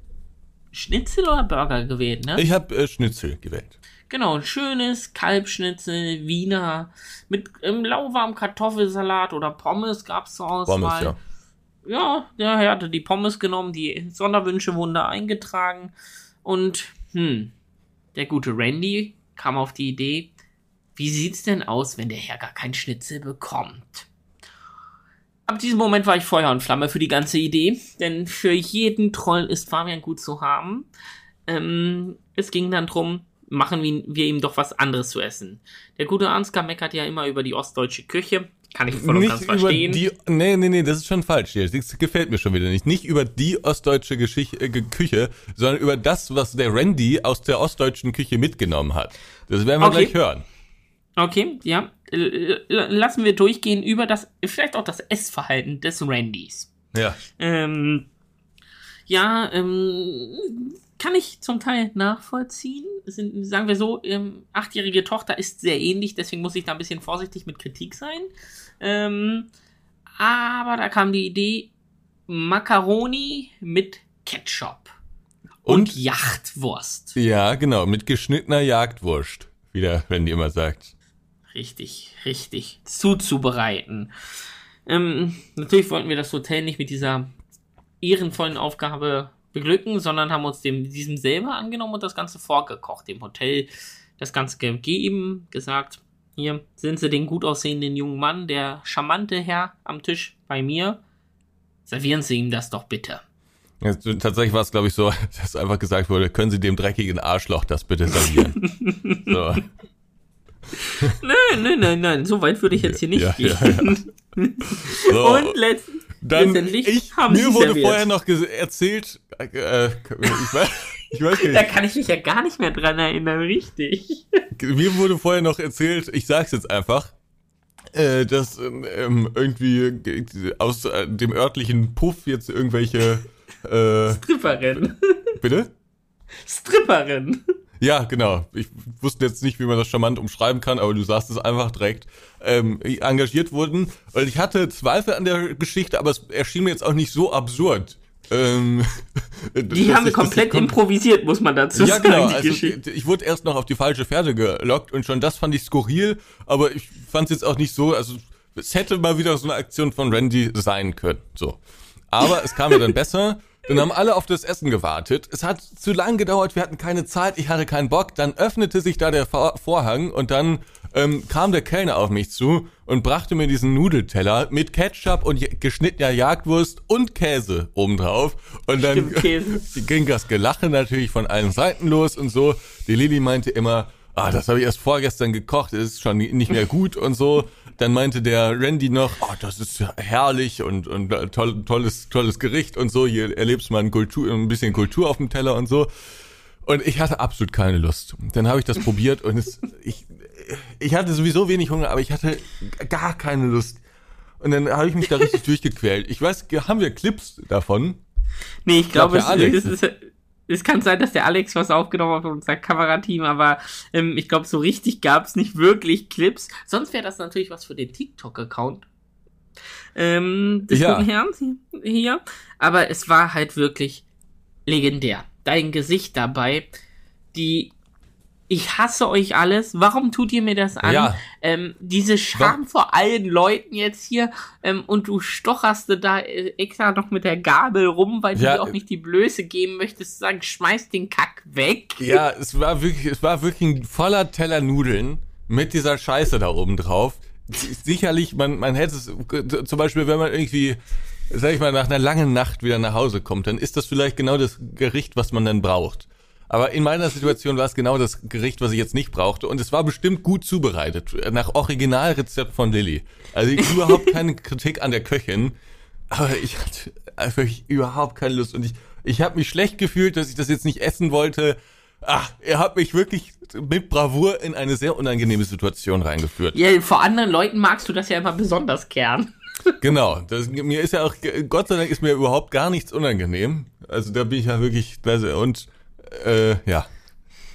Schnitzel oder Burger gewählt, ne? Ich habe äh, Schnitzel gewählt. Genau, ein schönes Kalbschnitzel, Wiener, mit ähm, lauwarmem Kartoffelsalat oder Pommes gab's zur Auswahl. Pommes, ja. Ja, der Herr hatte die Pommes genommen, die Sonderwünsche wurden da eingetragen. Und, hm, der gute Randy kam auf die Idee, wie sieht's denn aus, wenn der Herr gar kein Schnitzel bekommt? Ab diesem Moment war ich Feuer und Flamme für die ganze Idee, denn für jeden Troll ist Fabian gut zu haben. Ähm, es ging dann drum, machen wir, ihm doch was anderes zu essen. Der gute Ansgar meckert ja immer über die ostdeutsche Küche. Kann ich voll und ganz verstehen. die, nee, nee, nee, das ist schon falsch hier. Das gefällt mir schon wieder nicht. Nicht über die ostdeutsche Geschichte, äh, Küche, sondern über das, was der Randy aus der ostdeutschen Küche mitgenommen hat. Das werden wir Okay. gleich hören. Okay, ja. L- Lassen wir durchgehen über das, vielleicht auch das Essverhalten des Randys. Ja. Ähm, ja, ähm, kann ich zum Teil nachvollziehen. Sind, sagen wir so, ähm, achtjährige Tochter ist sehr ähnlich, deswegen muss ich da ein bisschen vorsichtig mit Kritik sein. Ähm, aber da kam die Idee, Macaroni mit Ketchup und, Und- Yachtwurst. Ja, genau, mit geschnittener Jagdwurst, wie der Randy immer sagt. Richtig, richtig zuzubereiten. Ähm, natürlich wollten wir das Hotel nicht mit dieser ehrenvollen Aufgabe beglücken, sondern haben uns dem, diesem selber angenommen und das Ganze vorgekocht. Dem Hotel das Ganze gegeben, gesagt, hier sind Sie den gut aussehenden jungen Mann, der charmante Herr am Tisch bei mir. Servieren Sie ihm das doch bitte. Ja, tatsächlich war es, glaube ich, so, dass einfach gesagt wurde, können Sie dem dreckigen Arschloch das bitte servieren. so. Nein, nein, nein, nein, so weit würde ich jetzt hier nicht Ja, gehen. ja, So, Und letzt, dann, letztendlich ich, haben mir wurde serviert. vorher noch erzählt, äh, ich weiß, ich weiß gar Da nicht, kann ich mich ja gar nicht mehr dran erinnern, richtig. mir wurde vorher noch erzählt, ich sag's jetzt einfach, äh, dass ähm, irgendwie äh, aus äh, dem örtlichen Puff jetzt irgendwelche, äh, Stripperin. bitte? Stripperin. Ja, genau. Ich wusste jetzt nicht, wie man das charmant umschreiben kann, aber du sagst es einfach direkt. Ähm, engagiert wurden. Und ich hatte Zweifel an der Geschichte, aber es erschien mir jetzt auch nicht so absurd. Ähm, Die haben wir komplett improvisiert, muss man dazu Ja, sagen, genau. Also, ich wurde erst noch auf die falsche Pferde gelockt und schon das fand ich skurril, aber ich fand es jetzt auch nicht so, also es hätte mal wieder so eine Aktion von Randy sein können. So. Aber es kam mir dann besser. Dann haben alle auf das Essen gewartet. Es hat zu lang gedauert, wir hatten keine Zeit, ich hatte keinen Bock. Dann öffnete sich da der Vor- Vorhang und dann ähm, kam der Kellner auf mich zu und brachte mir diesen Nudelteller mit Ketchup und geschnittener Jagdwurst und Käse obendrauf. Und dann Stimmt, ging das Gelache natürlich von allen Seiten los und so. Die Lilly meinte immer, ah, das habe ich erst vorgestern gekocht, ist schon nicht mehr gut und so. Dann meinte der Randy noch, oh, das ist herrlich und, und äh, toll, tolles, tolles Gericht und so. Hier erlebst man Kultur, ein bisschen Kultur auf dem Teller und so. Und ich hatte absolut keine Lust. Dann habe ich das probiert und es, ich, ich hatte sowieso wenig Hunger, aber ich hatte gar keine Lust. Und dann habe ich mich da richtig durchgequält. Ich weiß, haben wir Clips davon? Nee, ich glaube, der es, es, ist, es kann sein, dass der Alex was aufgenommen hat von unserem Kamerateam, aber ähm, ich glaube, so richtig gab es nicht wirklich Clips. Sonst wäre das natürlich was für den TikTok-Account. Ähm, des Ja. guten Herrn hier. Aber es war halt wirklich legendär. Dein Gesicht dabei, die ich hasse euch alles. Warum tut ihr mir das an? Ja. Ähm, diese Scham vor allen Leuten jetzt hier ähm, und du stocherst da äh, extra noch mit der Gabel rum, weil du Ja, dir auch nicht die Blöße geben möchtest, zu sagen, schmeiß den Kack weg. Ja, es war wirklich, es war wirklich ein voller Teller Nudeln mit dieser Scheiße da oben drauf. Sicherlich, man, man hätte es, zum Beispiel, wenn man irgendwie, sag ich mal, nach einer langen Nacht wieder nach Hause kommt, dann ist das vielleicht genau das Gericht, was man dann braucht. Aber in meiner Situation war es genau das Gericht, was ich jetzt nicht brauchte. Und es war bestimmt gut zubereitet. Nach Originalrezept von Lilly. Also überhaupt keine Kritik an der Köchin. Aber ich hatte einfach überhaupt keine Lust. Und ich, ich habe mich schlecht gefühlt, dass ich das jetzt nicht essen wollte. Ach, er hat mich wirklich mit Bravour in eine sehr unangenehme Situation reingeführt. Ja, vor anderen Leuten magst du das ja immer besonders gern. Genau, das, mir ist ja auch, Gott sei Dank ist mir überhaupt gar nichts unangenehm. Also da bin ich ja wirklich, und äh, ja.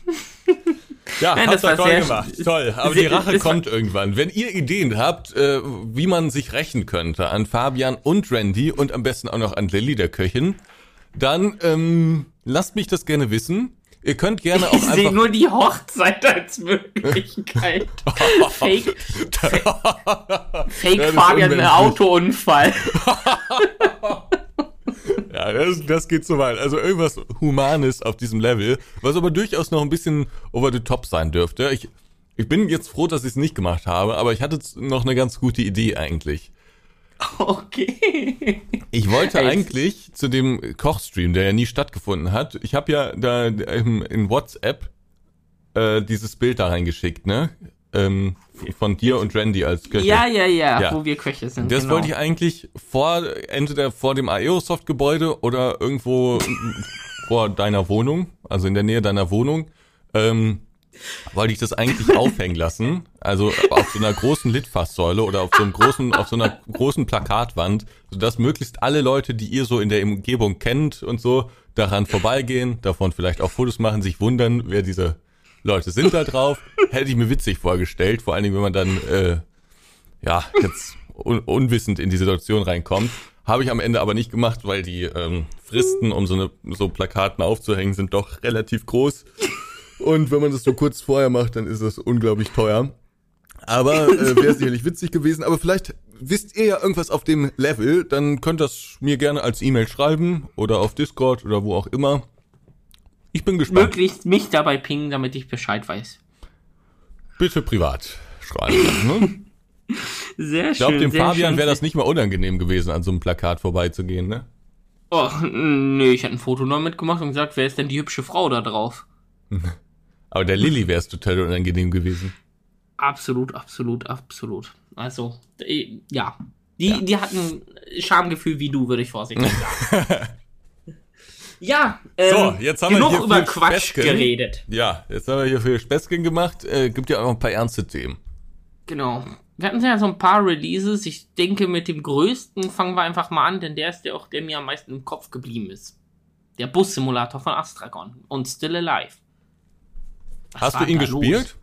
Ja, Nein, habt das ihr toll gemacht. Toll. Aber die Rache kommt irgendwann. Wenn ihr Ideen habt, äh, wie man sich rächen könnte an Fabian und Randy und am besten auch noch an Lilly, der Köchin, dann ähm, lasst mich das gerne wissen. Ihr könnt gerne auch Ich sehe einfach... nur die Hochzeit als Möglichkeit. Fake, Fake ist Fabian, unmenschlich. Autounfall. Ja, das, das geht so weit. Also irgendwas Humanes auf diesem Level, was aber durchaus noch ein bisschen over the top sein dürfte. Ich, ich bin jetzt froh, dass ich es nicht gemacht habe, aber ich hatte noch eine ganz gute Idee eigentlich. Okay. Ich wollte Ey. eigentlich zu dem Kochstream, der ja nie stattgefunden hat, ich habe ja da im, in WhatsApp äh, dieses Bild da reingeschickt, ne? Ähm, von dir und Randy als Köche. Ja, ja, ja, Ja. wo wir Köche sind. Das genau. wollte ich eigentlich vor, entweder vor dem Aerosoft-Gebäude oder irgendwo vor deiner Wohnung, also in der Nähe deiner Wohnung, ähm, wollte ich das eigentlich aufhängen lassen. Also auf so einer großen Litfaßsäule oder auf so einem großen, auf so einer großen Plakatwand, sodass möglichst alle Leute, die ihr so in der Umgebung kennt und so, daran vorbeigehen, davon vielleicht auch Fotos machen, sich wundern, wer diese Leute sind da drauf. Hätte ich mir witzig vorgestellt, vor allen Dingen, wenn man dann äh, ja, jetzt un unwissend in die Situation reinkommt. Habe ich am Ende aber nicht gemacht, weil die ähm, Fristen, um so eine so Plakaten aufzuhängen, sind doch relativ groß. Und wenn man das so kurz vorher macht, dann ist das unglaublich teuer. Aber äh, wäre sicherlich witzig gewesen. Aber vielleicht wisst ihr ja irgendwas auf dem Level, dann könnt das mir gerne als E-Mail schreiben oder auf Discord oder wo auch immer. Ich bin gespannt. Möglichst mich dabei pingen, damit ich Bescheid weiß. Bitte privat schreiben. Ne? Sehr Ich glaube, schön. dem Fabian schön. wäre das nicht mal unangenehm gewesen, an so einem Plakat vorbeizugehen, ne? Oh, nee, ich hätte ein Foto noch mitgemacht und gesagt, wer ist denn die hübsche Frau da drauf? Aber der Lilly wäre es total unangenehm gewesen. Absolut, absolut, absolut. Also, äh, ja. Die, die hatten Schamgefühl wie du, würde ich vorsichtig sagen. ja, ähm, So, jetzt haben wir genug hier über viel Quatsch Späßchen. geredet. Ja, jetzt haben wir hier für Späßchen gemacht. Äh, gibt ja auch noch ein paar ernste Themen. Genau. Wir hatten ja so ein paar Releases. Ich denke, mit dem größten fangen wir einfach mal an, denn der ist der auch, der mir am meisten im Kopf geblieben ist. Der Bus-Simulator von Astragon und Still Alive. Was Hast du ihn gespielt? los?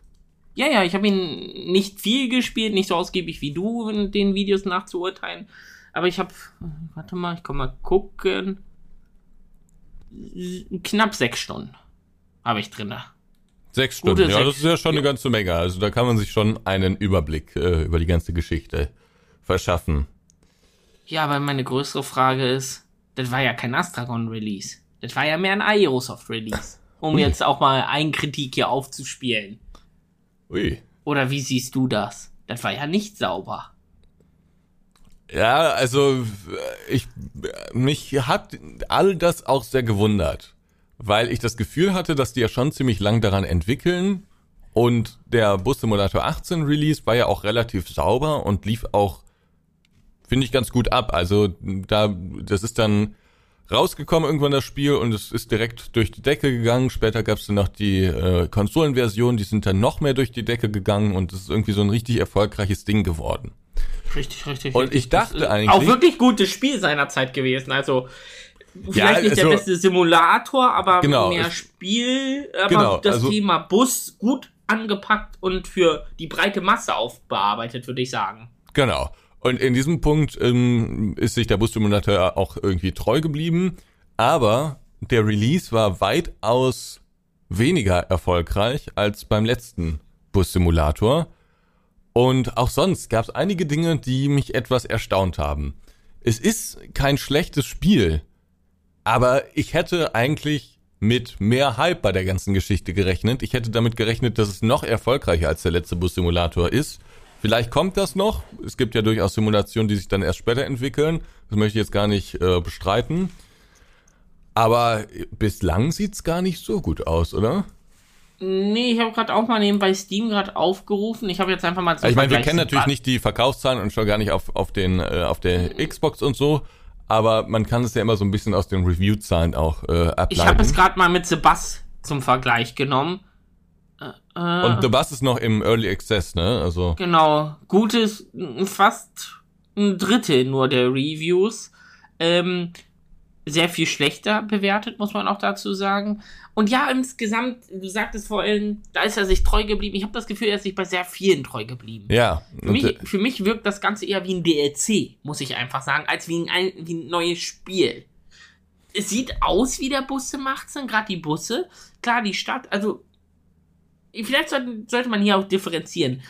Ja, ja, ich habe ihn nicht viel gespielt, nicht so ausgiebig wie du in den Videos nachzuurteilen. Aber ich habe, warte mal, ich kann mal gucken. Knapp sechs Stunden habe ich drinne. Sechs Gute Stunden. Ja, sechs. das ist ja schon eine ganze Menge. Also da kann man sich schon einen Überblick äh, über die ganze Geschichte verschaffen. Ja, aber meine größere Frage ist, das war ja kein Astragon-Release. Das war ja mehr ein Aerosoft-Release. Um Ui. jetzt auch mal ein Kritik hier aufzuspielen. Ui. Oder wie siehst du das? Das war ja nicht sauber. Ja, also ich mich hat all das auch sehr gewundert, weil ich das Gefühl hatte, dass die ja schon ziemlich lang daran entwickeln und der Bus Simulator 18 Release war ja auch relativ sauber und lief auch finde ich ganz gut ab. Also da das ist dann rausgekommen irgendwann das Spiel und es ist direkt durch die Decke gegangen. Später gab es dann noch die äh, Konsolenversion, die sind dann noch mehr durch die Decke gegangen und es ist irgendwie so ein richtig erfolgreiches Ding geworden. Richtig, richtig. Und ich dachte eigentlich- Auch wirklich gutes Spiel seinerzeit gewesen. Also, vielleicht nicht der also- beste Simulator, aber Genau, mehr es- Spiel. Aber Genau, das also- Thema Bus gut angepackt und für die breite Masse aufbearbeitet, würde ich sagen. Genau. Und in diesem Punkt ähm, ist sich der Bus-Simulator auch irgendwie treu geblieben. Aber der Release war weitaus weniger erfolgreich als beim letzten Bus-Simulator. Und auch sonst gab es einige Dinge, die mich etwas erstaunt haben. Es ist kein schlechtes Spiel, aber ich hätte eigentlich mit mehr Hype bei der ganzen Geschichte gerechnet. Ich hätte damit gerechnet, dass es noch erfolgreicher als der letzte Bus-Simulator ist. Vielleicht kommt das noch. Es gibt ja durchaus Simulationen, die sich dann erst später entwickeln. Das möchte ich jetzt gar nicht äh, bestreiten. Aber bislang sieht's gar nicht so gut aus, oder? Nee, ich habe gerade auch mal nebenbei Steam gerade aufgerufen. Ich habe jetzt einfach mal ich meine, wir kennen natürlich nicht die Verkaufszahlen und schon gar nicht auf, auf, den, äh, auf der Xbox und so. Aber man kann es ja immer so ein bisschen aus den Review-Zahlen auch äh, ableiten. Ich habe es gerade mal mit Sebas zum Vergleich genommen. Äh, äh, und The Bus ist noch im Early Access, ne? Also, Genau, gutes, fast ein Drittel nur der Reviews. Ähm, sehr viel schlechter bewertet, muss man auch dazu sagen. Und ja, insgesamt, du sagtest vorhin, da ist er sich treu geblieben. Ich habe das Gefühl, er ist sich bei sehr vielen treu geblieben. Ja. Für mich, für mich wirkt das Ganze eher wie ein DLC, muss ich einfach sagen, als wie ein, wie ein neues Spiel. Es sieht aus wie der Busse macht sind, gerade die Busse. Klar, die Stadt, also vielleicht sollte, sollte man hier auch differenzieren.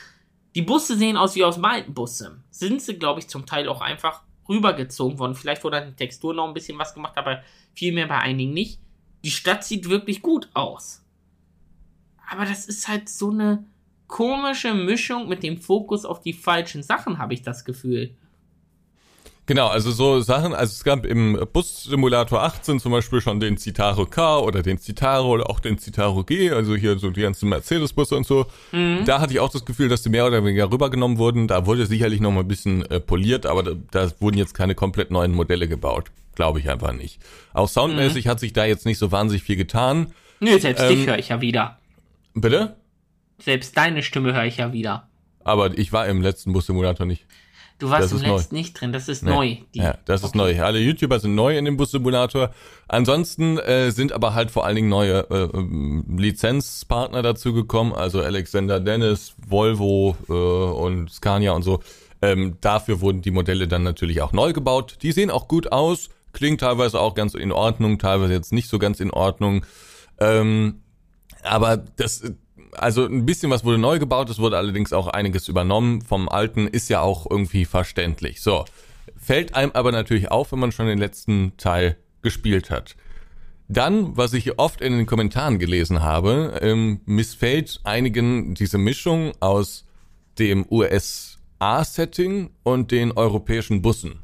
Die Busse sehen aus wie aus dem alten Busse. Sind sie, glaube ich, zum Teil auch einfach rübergezogen worden. Vielleicht wurde an der Textur noch ein bisschen was gemacht, aber viel mehr bei einigen nicht. Die Stadt sieht wirklich gut aus. Aber das ist halt so eine komische Mischung mit dem Fokus auf die falschen Sachen, habe ich das Gefühl. Genau, also so Sachen, also es gab im Bus-Simulator 18 zum Beispiel schon den Citaro K oder den Citaro oder auch den Citaro G, also hier so die ganzen Mercedes-Busse und so. Mhm. Da hatte ich auch das Gefühl, dass die mehr oder weniger rübergenommen wurden. Da wurde sicherlich noch mal ein bisschen äh, poliert, aber da, da, wurden jetzt keine komplett neuen Modelle gebaut. Glaube ich einfach nicht. Auch soundmäßig mhm. hat sich da jetzt nicht so wahnsinnig viel getan. Nö, selbst ähm, dich höre ich ja wieder. Bitte? Selbst deine Stimme höre ich ja wieder. Aber ich war im letzten Bus-Simulator nicht. Du warst im letzten nicht drin, das ist nee. neu. Die, ja, das okay. ist neu. Alle YouTuber sind neu in dem Bus-Simulator. Ansonsten äh, sind aber halt vor allen Dingen neue äh, ähm, Lizenzpartner dazu gekommen, also Alexander Dennis, Volvo äh, und Scania und so. Ähm, dafür wurden die Modelle dann natürlich auch neu gebaut. Die sehen auch gut aus, klingt teilweise auch ganz in Ordnung, teilweise jetzt nicht so ganz in Ordnung. Ähm, aber das also ein bisschen was wurde neu gebaut, es wurde allerdings auch einiges übernommen vom alten, ist ja auch irgendwie verständlich. So, fällt einem aber natürlich auf, wenn man schon den letzten Teil gespielt hat. Dann, was ich oft in den Kommentaren gelesen habe, ähm, missfällt einigen diese Mischung aus dem USA-Setting und den europäischen Bussen.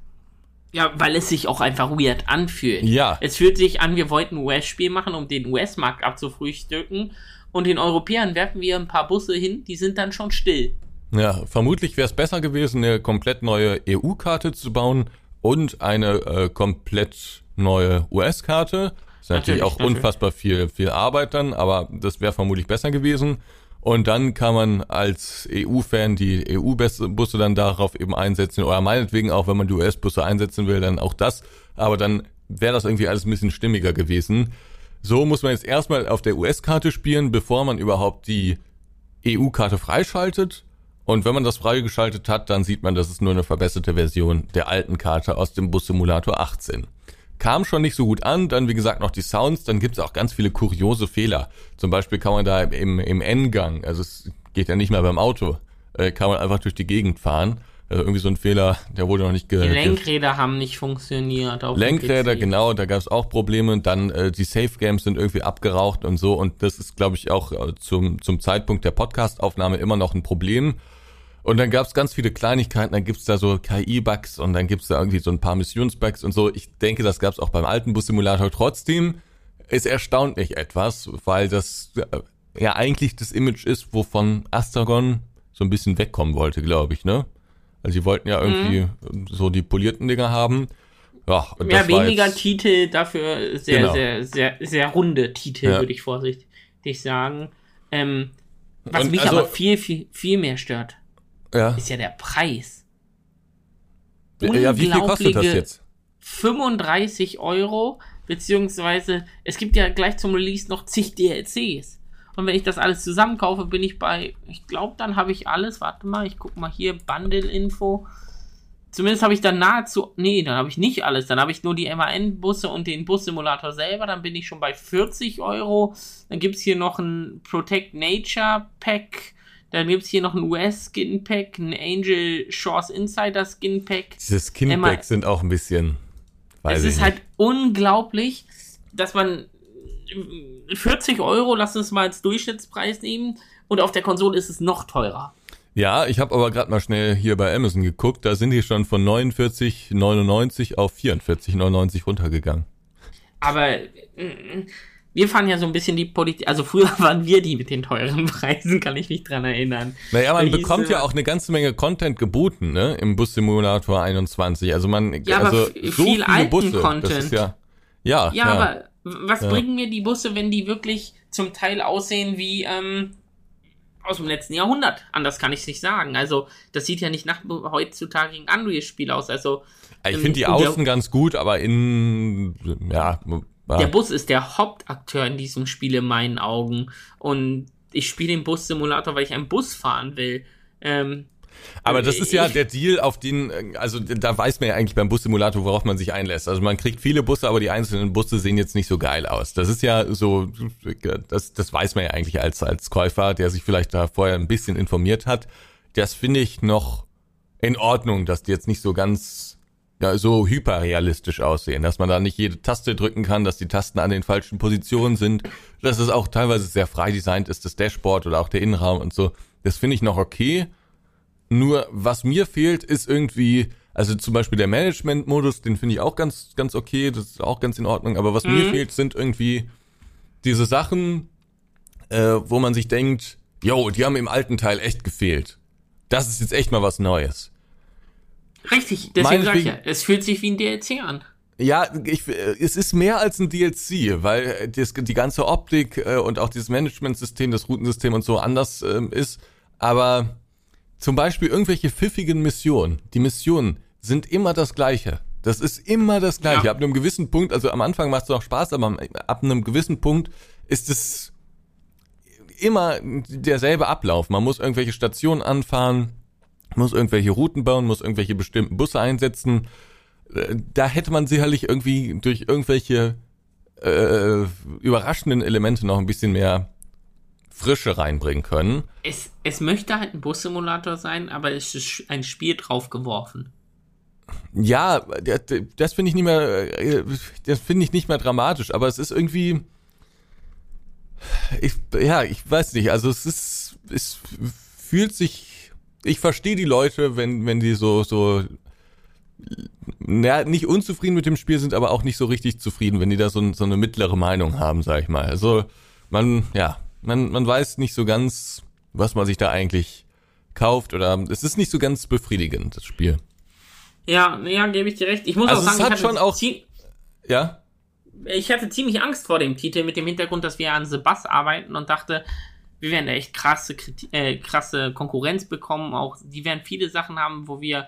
Ja, weil es sich auch einfach weird anfühlt. Ja. Es fühlt sich an, wir wollten ein US-Spiel machen, um den US-Markt abzufrühstücken und den Europäern werfen wir ein paar Busse hin, die sind dann schon still. Ja, vermutlich wäre es besser gewesen, eine komplett neue EU-Karte zu bauen und eine äh, komplett neue US-Karte. Ist natürlich, natürlich auch natürlich. unfassbar viel, viel Arbeit dann, aber das wäre vermutlich besser gewesen. Und dann kann man als EU-Fan die EU-Busse dann darauf eben einsetzen oder meinetwegen auch, wenn man die US-Busse einsetzen will, dann auch das. Aber dann wäre das irgendwie alles ein bisschen stimmiger gewesen. So muss man jetzt erstmal auf der US-Karte spielen, bevor man überhaupt die EU-Karte freischaltet. Und wenn man das freigeschaltet hat, dann sieht man, das ist nur eine verbesserte Version der alten Karte aus dem Bus-Simulator 18. Kam schon nicht so gut an, dann wie gesagt noch die Sounds, dann gibt es auch ganz viele kuriose Fehler. Zum Beispiel kann man da im, im N-Gang, also es geht ja nicht mehr beim Auto, äh, kann man einfach durch die Gegend fahren also irgendwie so ein Fehler, der wurde noch nicht ge Die Lenkräder haben nicht funktioniert. Lenkräder, genau, da gab es auch Probleme. Dann äh, die Safe Games sind irgendwie abgeraucht und so. Und das ist, glaube ich, auch äh, zum, zum Zeitpunkt der Podcast-Aufnahme immer noch ein Problem. Und dann gab es ganz viele Kleinigkeiten, dann gibt's da so KI-Bugs und dann gibt's da irgendwie so ein paar Missionsbugs und so. Ich denke, das gab's auch beim alten Bus-Simulator. Trotzdem ist erstaunt mich etwas, weil das äh, ja eigentlich das Image ist, wovon Astragon so ein bisschen wegkommen wollte, glaube ich, ne? Also sie wollten ja irgendwie mhm. so die polierten Dinger haben. Ja, ja weniger Titel, dafür sehr, genau. sehr, sehr, sehr runde Titel, ja. würde ich vorsichtig sagen. Ähm, was Und mich also, aber viel, viel, viel mehr stört, ja. ist ja der Preis. Ja, wie viel kostet das jetzt? 35 Euro, beziehungsweise es gibt ja gleich zum Release noch zig DLCs. Und wenn ich das alles zusammenkaufe, bin ich bei, ich glaube, dann habe ich alles. Warte mal, ich gucke mal hier, Bundle-Info. Zumindest habe ich dann nahezu, nee, dann habe ich nicht alles. Dann habe ich nur die MAN-Busse und den Bus-Simulator selber. Dann bin ich schon bei 40 Euro. Dann gibt es hier noch ein Protect Nature Pack. Dann gibt es hier noch ein US-Skin Pack, ein Angel Shores Insider Skin Pack. Diese Skin Packs sind auch ein bisschen. Es ist nicht. halt unglaublich, dass man 40 Euro, lass uns mal als Durchschnittspreis nehmen. Und auf der Konsole ist es noch teurer. Ja, ich habe aber gerade mal schnell hier bei Amazon geguckt. Da sind die schon von 49,99 auf 44,99 runtergegangen. Aber äh, wir fahren ja so ein bisschen die Politik. Also früher waren wir die mit den teuren Preisen, kann ich mich dran erinnern. Naja, man bekommt ja auch eine ganze Menge Content geboten, ne? Im Bus Simulator 21. Also man, ja, also so viel alten Busse, Content. ja, ja, ja, ja, aber was ja. bringen mir die Busse, wenn die wirklich zum Teil aussehen wie ähm, aus dem letzten Jahrhundert. Anders kann ich es nicht sagen. Also, das sieht ja nicht nach heutzutage ein Unreal-Spiel aus. Also, Ich ähm, finde die Außen der, ganz gut, aber innen, ja. ja. der Bus ist der Hauptakteur in diesem Spiel in meinen Augen. Und ich spiele den Bus-Simulator, weil ich einen Bus fahren will. Ähm, Aber das ist ja der Deal, auf den, äh, also da weiß man ja eigentlich beim Bussimulator, worauf man sich einlässt. Also man kriegt viele Busse, aber die einzelnen Busse sehen jetzt nicht so geil aus. Das ist ja so, das, das weiß man ja eigentlich als, als Käufer, der sich vielleicht da vorher ein bisschen informiert hat. Das finde ich noch in Ordnung, dass die jetzt nicht so ganz, ja, so hyperrealistisch aussehen, dass man da nicht jede Taste drücken kann, dass die Tasten an den falschen Positionen sind, dass es auch teilweise sehr frei designt ist, das Dashboard oder auch der Innenraum und so. Das finde ich noch okay. Nur was mir fehlt, ist irgendwie, also zum Beispiel der Management-Modus, den finde ich auch ganz, ganz okay, das ist auch ganz in Ordnung. Aber was mir Mhm. fehlt, sind irgendwie diese Sachen, äh, wo man sich denkt, yo, die haben im alten Teil echt gefehlt. Das ist jetzt echt mal was Neues. richtig, deswegen sag ich ja, es fühlt sich wie ein DLC an. Ja, ich, äh, es ist mehr als ein DLC, weil äh, das, die ganze Optik äh, und auch dieses Managementsystem, das Routensystem und so anders ähm, ist. Aber zum Beispiel irgendwelche pfiffigen Missionen. Die Missionen sind immer das Gleiche. Das ist immer das Gleiche. Ja. Ab einem gewissen Punkt, also am Anfang macht es noch Spaß, aber ab einem gewissen Punkt ist es immer derselbe Ablauf. Man muss irgendwelche Stationen anfahren, muss irgendwelche Routen bauen, muss irgendwelche bestimmten Busse einsetzen. Äh, Da hätte man sicherlich irgendwie durch irgendwelche äh, überraschenden Elemente noch ein bisschen mehr Frische reinbringen können. Es, es möchte halt ein Bus-Simulator sein, aber es ist ein Spiel draufgeworfen. Ja, das, das finde ich nicht mehr, äh, das finde ich nicht mehr dramatisch, aber es ist irgendwie, ich, ja, ich weiß nicht, also es ist, es fühlt sich, ich verstehe die Leute, wenn, wenn die so, so, na, nicht unzufrieden mit dem Spiel sind, aber auch nicht so richtig zufrieden, wenn die da so, so eine mittlere Meinung haben, sag ich mal. Also, man, ja, man, man weiß nicht so ganz, was man sich da eigentlich kauft oder es ist nicht so ganz befriedigend, das Spiel. Ja, ja, gebe ich dir recht. Ich muss Also auch es sagen, hat ich, hatte schon auch- Ja? ich hatte ziemlich Angst vor dem Titel mit dem Hintergrund, dass wir an The Bass arbeiten und dachte, wir werden echt krasse, äh, krasse Konkurrenz bekommen. Auch die werden viele Sachen haben, wo wir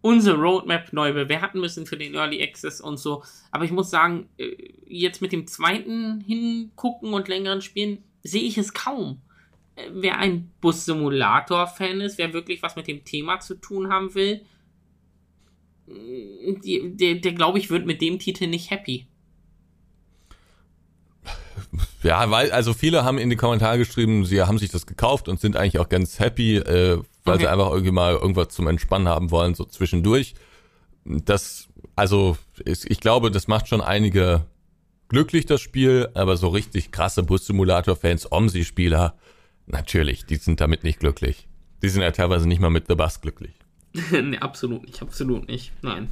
unsere Roadmap neu bewerten müssen für den Early Access und so. Aber ich muss sagen, äh, jetzt mit dem zweiten hingucken und längeren Spielen sehe ich es kaum. Äh, Wer ein Bus-Simulator-Fan ist, wer wirklich was mit dem Thema zu tun haben will, die, der, der glaube ich, wird mit dem Titel nicht happy. Ja, weil, also viele haben in die Kommentare geschrieben, sie haben sich das gekauft und sind eigentlich auch ganz happy, äh, weil Okay. sie einfach irgendwie mal irgendwas zum Entspannen haben wollen, so zwischendurch. Das, also, ich, ich glaube, das macht schon einige glücklich, das Spiel, aber so richtig krasse Bus-Simulator-Fans, OMSI-Spieler, natürlich, die sind damit nicht glücklich. Die sind ja teilweise nicht mal mit The Bus glücklich. nee, absolut nicht, absolut nicht. Nein.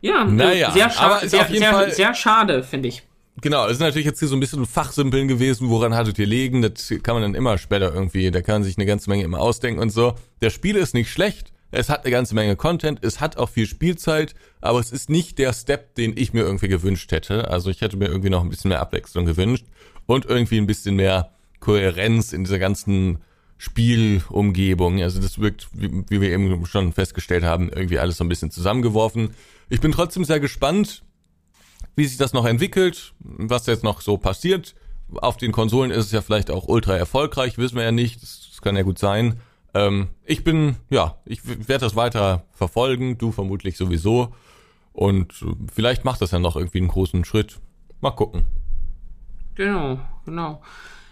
Ja, Naja, äh, sehr, ist sehr, auf jeden sehr, Fall- sehr schade, finde ich. Genau, es ist natürlich jetzt hier so ein bisschen Fachsimpeln gewesen, woran hattet ihr liegen, das kann man dann immer später irgendwie, da kann man sich eine ganze Menge immer ausdenken und so. Der Spiel ist nicht schlecht, es hat eine ganze Menge Content, es hat auch viel Spielzeit, aber es ist nicht der Step, den ich mir irgendwie gewünscht hätte. Also ich hätte mir irgendwie noch ein bisschen mehr Abwechslung gewünscht und irgendwie ein bisschen mehr Kohärenz in dieser ganzen Spielumgebung. Also das wirkt, wie, wir eben schon festgestellt haben, irgendwie alles so ein bisschen zusammengeworfen. Ich bin trotzdem sehr gespannt, wie sich das noch entwickelt, was jetzt noch so passiert. Auf den Konsolen ist es ja vielleicht auch ultra erfolgreich, wissen wir ja nicht. Das kann ja gut sein. Ähm, ich bin, ja, ich werde das weiter verfolgen, du vermutlich sowieso. Und äh, vielleicht macht das ja noch irgendwie einen großen Schritt. Mal gucken. Genau, genau.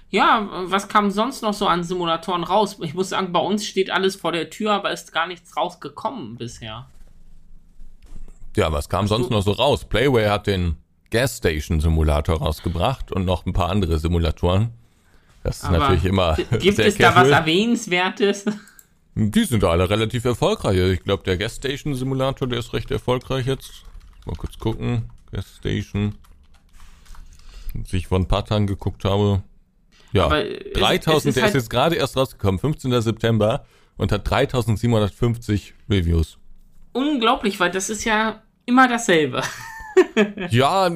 Ja, was kam sonst noch so an Simulatoren raus? Ich muss sagen, bei uns steht alles vor der Tür, aber ist gar nichts rausgekommen bisher. Ja, was kam sonst du- noch so raus? Playway hat den Gas Station Simulator rausgebracht und noch ein paar andere Simulatoren. Das ist Aber natürlich immer Gibt es da was. Erwähnenswertes? Die sind alle relativ erfolgreich. Ich glaube, der Gas Station Simulator, der ist recht erfolgreich jetzt. Mal kurz gucken. Gas Station. Als ich vor ein paar Tagen geguckt habe. Ja, Aber es- 3000, es ist der halt- ist jetzt gerade erst rausgekommen, 15. September und hat 3750 Reviews. Unglaublich, weil das ist ja immer dasselbe. Ja,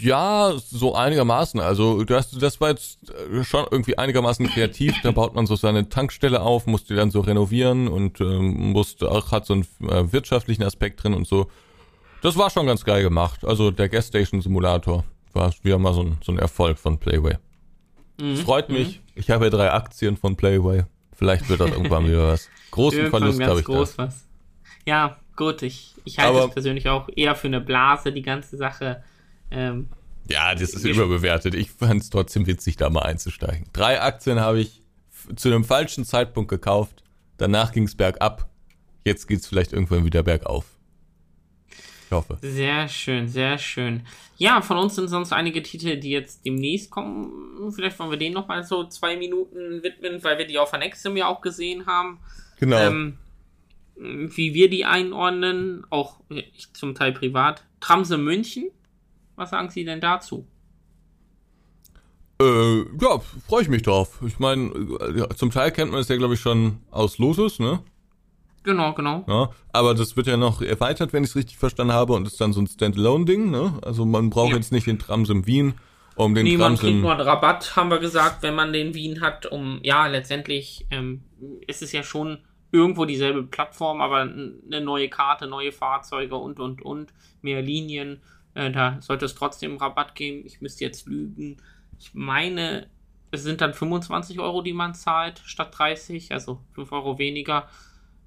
ja, so einigermaßen. Also das, das war jetzt äh, schon irgendwie einigermaßen kreativ. Da baut man so seine Tankstelle auf, muss die dann so renovieren und ähm, muss auch hat so einen äh, wirtschaftlichen Aspekt drin und so. Das war schon ganz geil gemacht. Also der Gas Station Simulator war wieder mal so ein, so ein Erfolg von Playway. Mhm. freut mich. Mhm. Ich habe ja drei Aktien von Playway. Vielleicht wird das irgendwann wieder was. Großen Verlust habe ich groß da. Was. Ja, gut, ich, ich halte es persönlich auch eher für eine Blase, die ganze Sache. Ähm, ja, das ist überbewertet. Ich fand es trotzdem witzig, da mal einzusteigen. Drei Aktien habe ich zu einem falschen Zeitpunkt gekauft. Danach ging es bergab. Jetzt geht es vielleicht irgendwann wieder bergauf. Ich hoffe. Sehr schön, sehr schön. Ja, von uns sind sonst einige Titel, die jetzt demnächst kommen. Vielleicht wollen wir denen nochmal so zwei Minuten widmen, weil wir die auf der Nexum ja auch gesehen haben. Genau. Ähm, wie wir die einordnen, auch ich zum Teil privat. Tramse München, was sagen Sie denn dazu? Äh, ja, freue ich mich drauf. Ich meine, äh, zum Teil kennt man es ja, glaube ich, schon aus Lotus, ne? Genau, genau. Ja, aber das wird ja noch erweitert, wenn ich es richtig verstanden habe, und ist dann so ein Standalone-Ding, ne? Also man braucht ja. jetzt nicht den Tramsim Wien, um den nee, Tramsim... man kriegt nur einen Rabatt, haben wir gesagt, wenn man den Wien hat, um, ja, letztendlich ähm, ist es ja schon irgendwo dieselbe Plattform, aber eine neue Karte, neue Fahrzeuge und, und, und, mehr Linien. Äh, da sollte es trotzdem Rabatt geben. Ich müsste jetzt lügen. Ich meine, es sind dann 25 Euro, die man zahlt, statt 30, also 5 Euro weniger.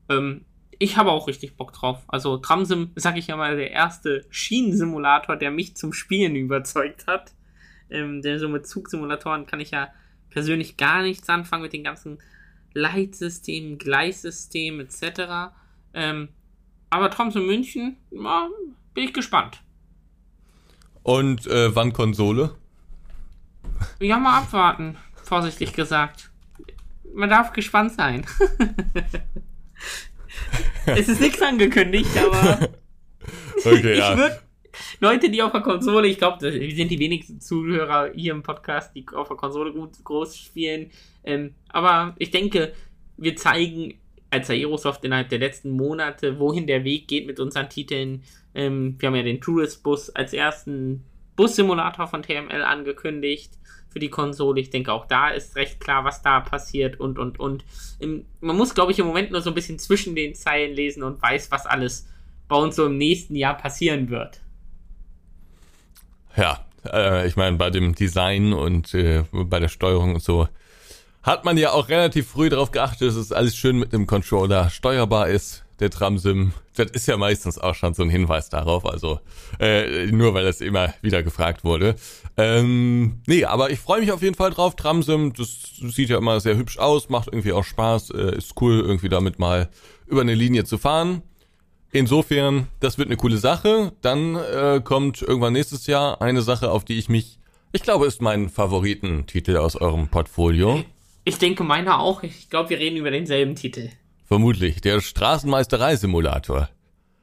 Ähm, ich habe auch richtig Bock drauf. Also Tramsim, sag ich ja mal, der erste Schienensimulator, der mich zum Spielen überzeugt hat. Ähm, denn so mit Zugsimulatoren kann ich ja persönlich gar nichts anfangen mit den ganzen Leitsystemen, Gleissystemen etc. Ähm, aber Tramsim München, ja, bin ich gespannt. Und äh, wann Konsole? Ja, mal abwarten, vorsichtig gesagt. Man darf gespannt sein. es ist nichts angekündigt, aber. Okay, ja. Würd, Leute, die auf der Konsole, ich glaube, wir sind die wenigsten Zuhörer hier im Podcast, die auf der Konsole gut groß spielen. Ähm, aber ich denke, wir zeigen als Aerosoft innerhalb der letzten Monate, wohin der Weg geht mit unseren Titeln. Ähm, wir haben ja den Tourist Bus als ersten Bus-Simulator von TML angekündigt für die Konsole. Ich denke, auch da ist recht klar, was da passiert und, und, und. Man muss, glaube ich, im Moment nur so ein bisschen zwischen den Zeilen lesen und weiß, was alles bei uns so im nächsten Jahr passieren wird. Ja, äh, ich meine, bei dem Design und äh, bei der Steuerung und so hat man ja auch relativ früh darauf geachtet, dass es alles schön mit dem Controller steuerbar ist der Tramsim, das ist ja meistens auch schon so ein Hinweis darauf, also äh, nur weil das immer wieder gefragt wurde. Ähm, nee, aber ich freue mich auf jeden Fall drauf. Tramsim, das sieht ja immer sehr hübsch aus, macht irgendwie auch Spaß, äh, ist cool, irgendwie damit mal über eine Linie zu fahren. Insofern, das wird eine coole Sache. Dann äh, kommt irgendwann nächstes Jahr eine Sache, auf die ich mich, ich glaube, ist mein Favoritentitel aus eurem Portfolio. Ich denke, meiner auch. Ich glaube, wir reden über denselben Titel. Vermutlich. Der Straßenmeisterei-Simulator.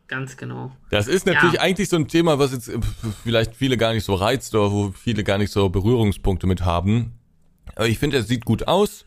Ganz genau. Das ist natürlich ja. eigentlich so ein Thema, was jetzt äh, vielleicht viele gar nicht so reizt oder wo viele gar nicht so Berührungspunkte mit haben. Aber ich finde, er sieht gut aus.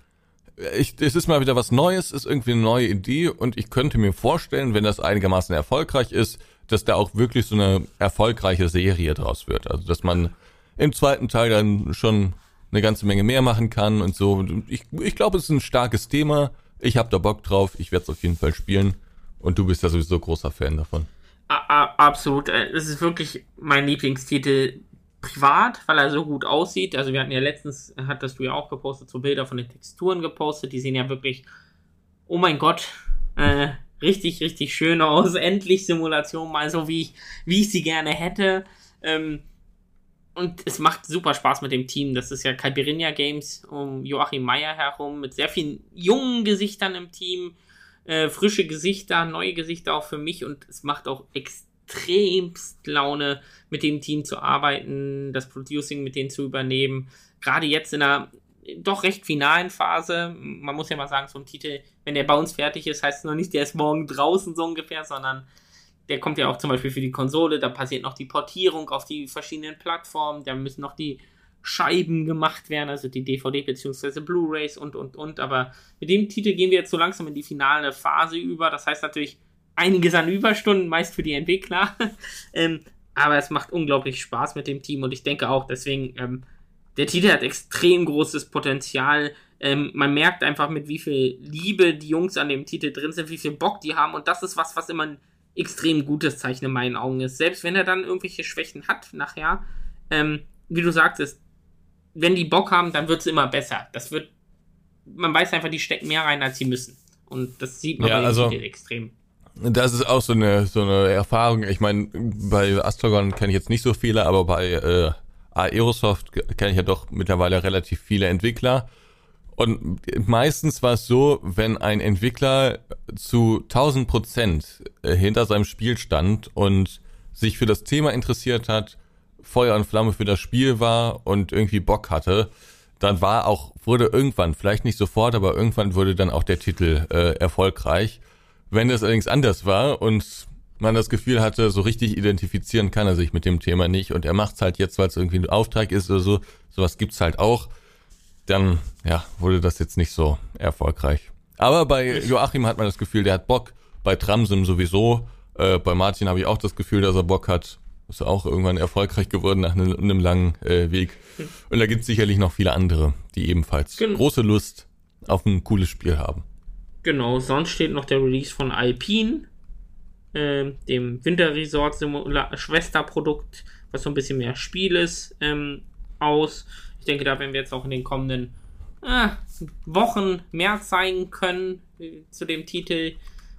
Ich, es ist mal wieder was Neues, ist irgendwie eine neue Idee und ich könnte mir vorstellen, wenn das einigermaßen erfolgreich ist, dass da auch wirklich so eine erfolgreiche Serie draus wird. Also, dass man im zweiten Teil dann schon eine ganze Menge mehr machen kann und so. Ich, ich glaube, es ist ein starkes Thema. Ich habe da Bock drauf, ich werde es auf jeden Fall spielen. Und du bist ja sowieso großer Fan davon. absolut. Äh, es ist wirklich mein Lieblingstitel privat, weil er so gut aussieht. Also wir hatten ja letztens, hattest du ja auch gepostet, so Bilder von den Texturen gepostet. Die sehen ja wirklich, oh mein Gott, äh, richtig, richtig schön aus. Endlich Simulation, mal so wie ich, wie ich sie gerne hätte. Ähm, und es macht super Spaß mit dem Team. Das ist ja Calperinia Games um Joachim Meyer herum mit sehr vielen jungen Gesichtern im Team, äh, frische Gesichter, neue Gesichter auch für mich und es macht auch extremst Laune, mit dem Team zu arbeiten, das Producing mit denen zu übernehmen. Gerade jetzt in einer doch recht finalen Phase. Man muss ja mal sagen, so ein Titel, wenn der bei uns fertig ist, heißt es noch nicht, der ist morgen draußen so ungefähr, sondern der kommt ja auch zum Beispiel für die Konsole, da passiert noch die Portierung auf die verschiedenen Plattformen, da müssen noch die Scheiben gemacht werden, also die DVD bzw. Blu-rays und und und. Aber mit dem Titel gehen wir jetzt so langsam in die finale Phase über. Das heißt natürlich einiges an Überstunden, meist für die Entwickler. ähm, aber es macht unglaublich Spaß mit dem Team und ich denke auch, deswegen, ähm, der Titel hat extrem großes Potenzial. Ähm, man merkt einfach, mit wie viel Liebe die Jungs an dem Titel drin sind, wie viel Bock die haben und das ist was, was immer ein extrem gutes Zeichen in meinen Augen ist. Selbst wenn er dann irgendwelche Schwächen hat nachher, ähm, wie du sagtest, wenn die Bock haben, dann wird es immer besser. Das wird, man weiß einfach, die stecken mehr rein, als sie müssen. Und das sieht man Ja, bei dem also- Titel extrem. Das ist auch so eine, so eine Erfahrung. Ich meine, bei Astragon kenne ich jetzt nicht so viele, aber bei äh, Aerosoft kenne ich ja doch mittlerweile relativ viele Entwickler. Und meistens war es so, wenn ein Entwickler zu 1000 Prozent hinter seinem Spiel stand und sich für das Thema interessiert hat, Feuer und Flamme für das Spiel war und irgendwie Bock hatte, dann war auch, wurde irgendwann, vielleicht nicht sofort, aber irgendwann wurde dann auch der Titel äh, erfolgreich. Wenn das allerdings anders war und man das Gefühl hatte, so richtig identifizieren kann er sich mit dem Thema nicht und er macht's halt jetzt, weil es irgendwie ein Auftrag ist oder so, sowas gibt's halt auch, dann ja, wurde das jetzt nicht so erfolgreich. Aber bei Joachim hat man das Gefühl, der hat Bock, bei Tramsim sowieso, äh, bei Martin habe ich auch das Gefühl, dass er Bock hat, ist auch irgendwann erfolgreich geworden nach einem, einem langen äh, Weg. Und da gibt's sicherlich noch viele andere, die ebenfalls Gen- große Lust auf ein cooles Spiel haben. Genau, sonst steht noch der Release von Alpine, ähm, dem Winterresort Schwesterprodukt, was so ein bisschen mehr Spiel ist, ähm, aus. Ich denke, da werden wir jetzt auch in den kommenden äh, Wochen mehr zeigen können äh, zu dem Titel.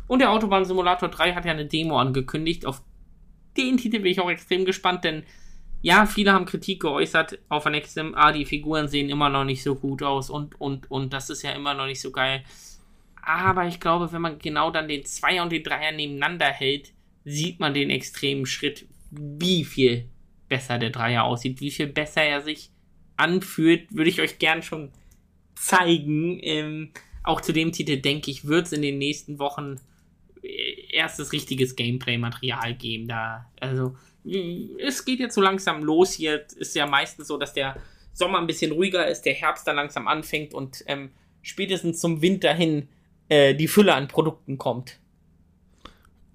Und der Autobahn Simulator 3 hat ja eine Demo angekündigt. Auf den Titel bin ich auch extrem gespannt, denn ja, viele haben Kritik geäußert auf Annexim. Ah, die Figuren sehen immer noch nicht so gut aus und, und, und das ist ja immer noch nicht so geil. Aber ich glaube, wenn man genau dann den Zweier und den Dreier nebeneinander hält, sieht man den extremen Schritt, wie viel besser der Dreier aussieht, wie viel besser er sich anfühlt, würde ich euch gern schon zeigen. Ähm, auch zu dem Titel, denke ich, wird es in den nächsten Wochen äh, erstes richtiges Gameplay-Material geben. Da, also, mh, es geht jetzt so langsam los hier. Ist ja meistens so, dass der Sommer ein bisschen ruhiger ist, der Herbst dann langsam anfängt und ähm, spätestens zum Winter hin äh, die Fülle an Produkten kommt.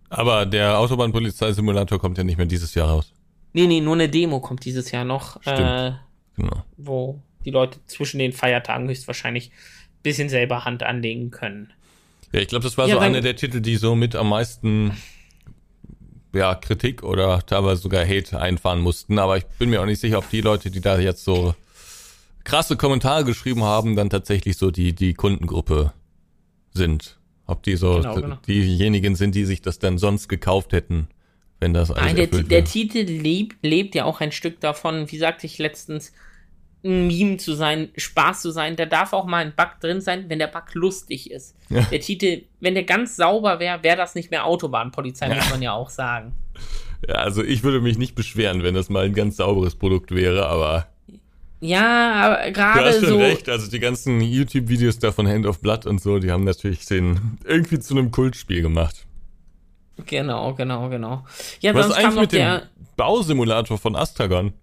Aber der Autobahnpolizeisimulator kommt ja nicht mehr dieses Jahr raus. Nee, nee, nur eine Demo kommt dieses Jahr noch, Stimmt. äh, Genau. wo die Leute zwischen den Feiertagen höchstwahrscheinlich ein bisschen selber Hand anlegen können. Ja, ich glaube, das war Ja, so einer der Titel, die so mit am meisten ja, Kritik oder teilweise sogar Hate einfahren mussten. Aber ich bin mir auch nicht sicher, ob die Leute, die da jetzt so krasse Kommentare geschrieben haben, dann tatsächlich so die, die Kundengruppe sind. Ob die so Genau, genau. diejenigen sind, die sich das dann sonst gekauft hätten, wenn das alles Nein, der, der wäre. Titel lebt, lebt ja auch ein Stück davon, wie sagte ich letztens, ein Meme zu sein, Spaß zu sein. Da darf auch mal ein Bug drin sein, wenn der Bug lustig ist. Ja. Der Titel, wenn der ganz sauber wäre, wäre das nicht mehr Autobahnpolizei, muss man ja auch sagen. Ja, also ich würde mich nicht beschweren, wenn das mal ein ganz sauberes Produkt wäre, aber Ja, aber Du gerade hast schon so. recht, also die ganzen YouTube-Videos da von Hand of Blood und so, die haben natürlich den irgendwie zu einem Kultspiel gemacht. Genau, genau, genau. Ja, Was ist eigentlich mit dem. Bausimulator von Astragon?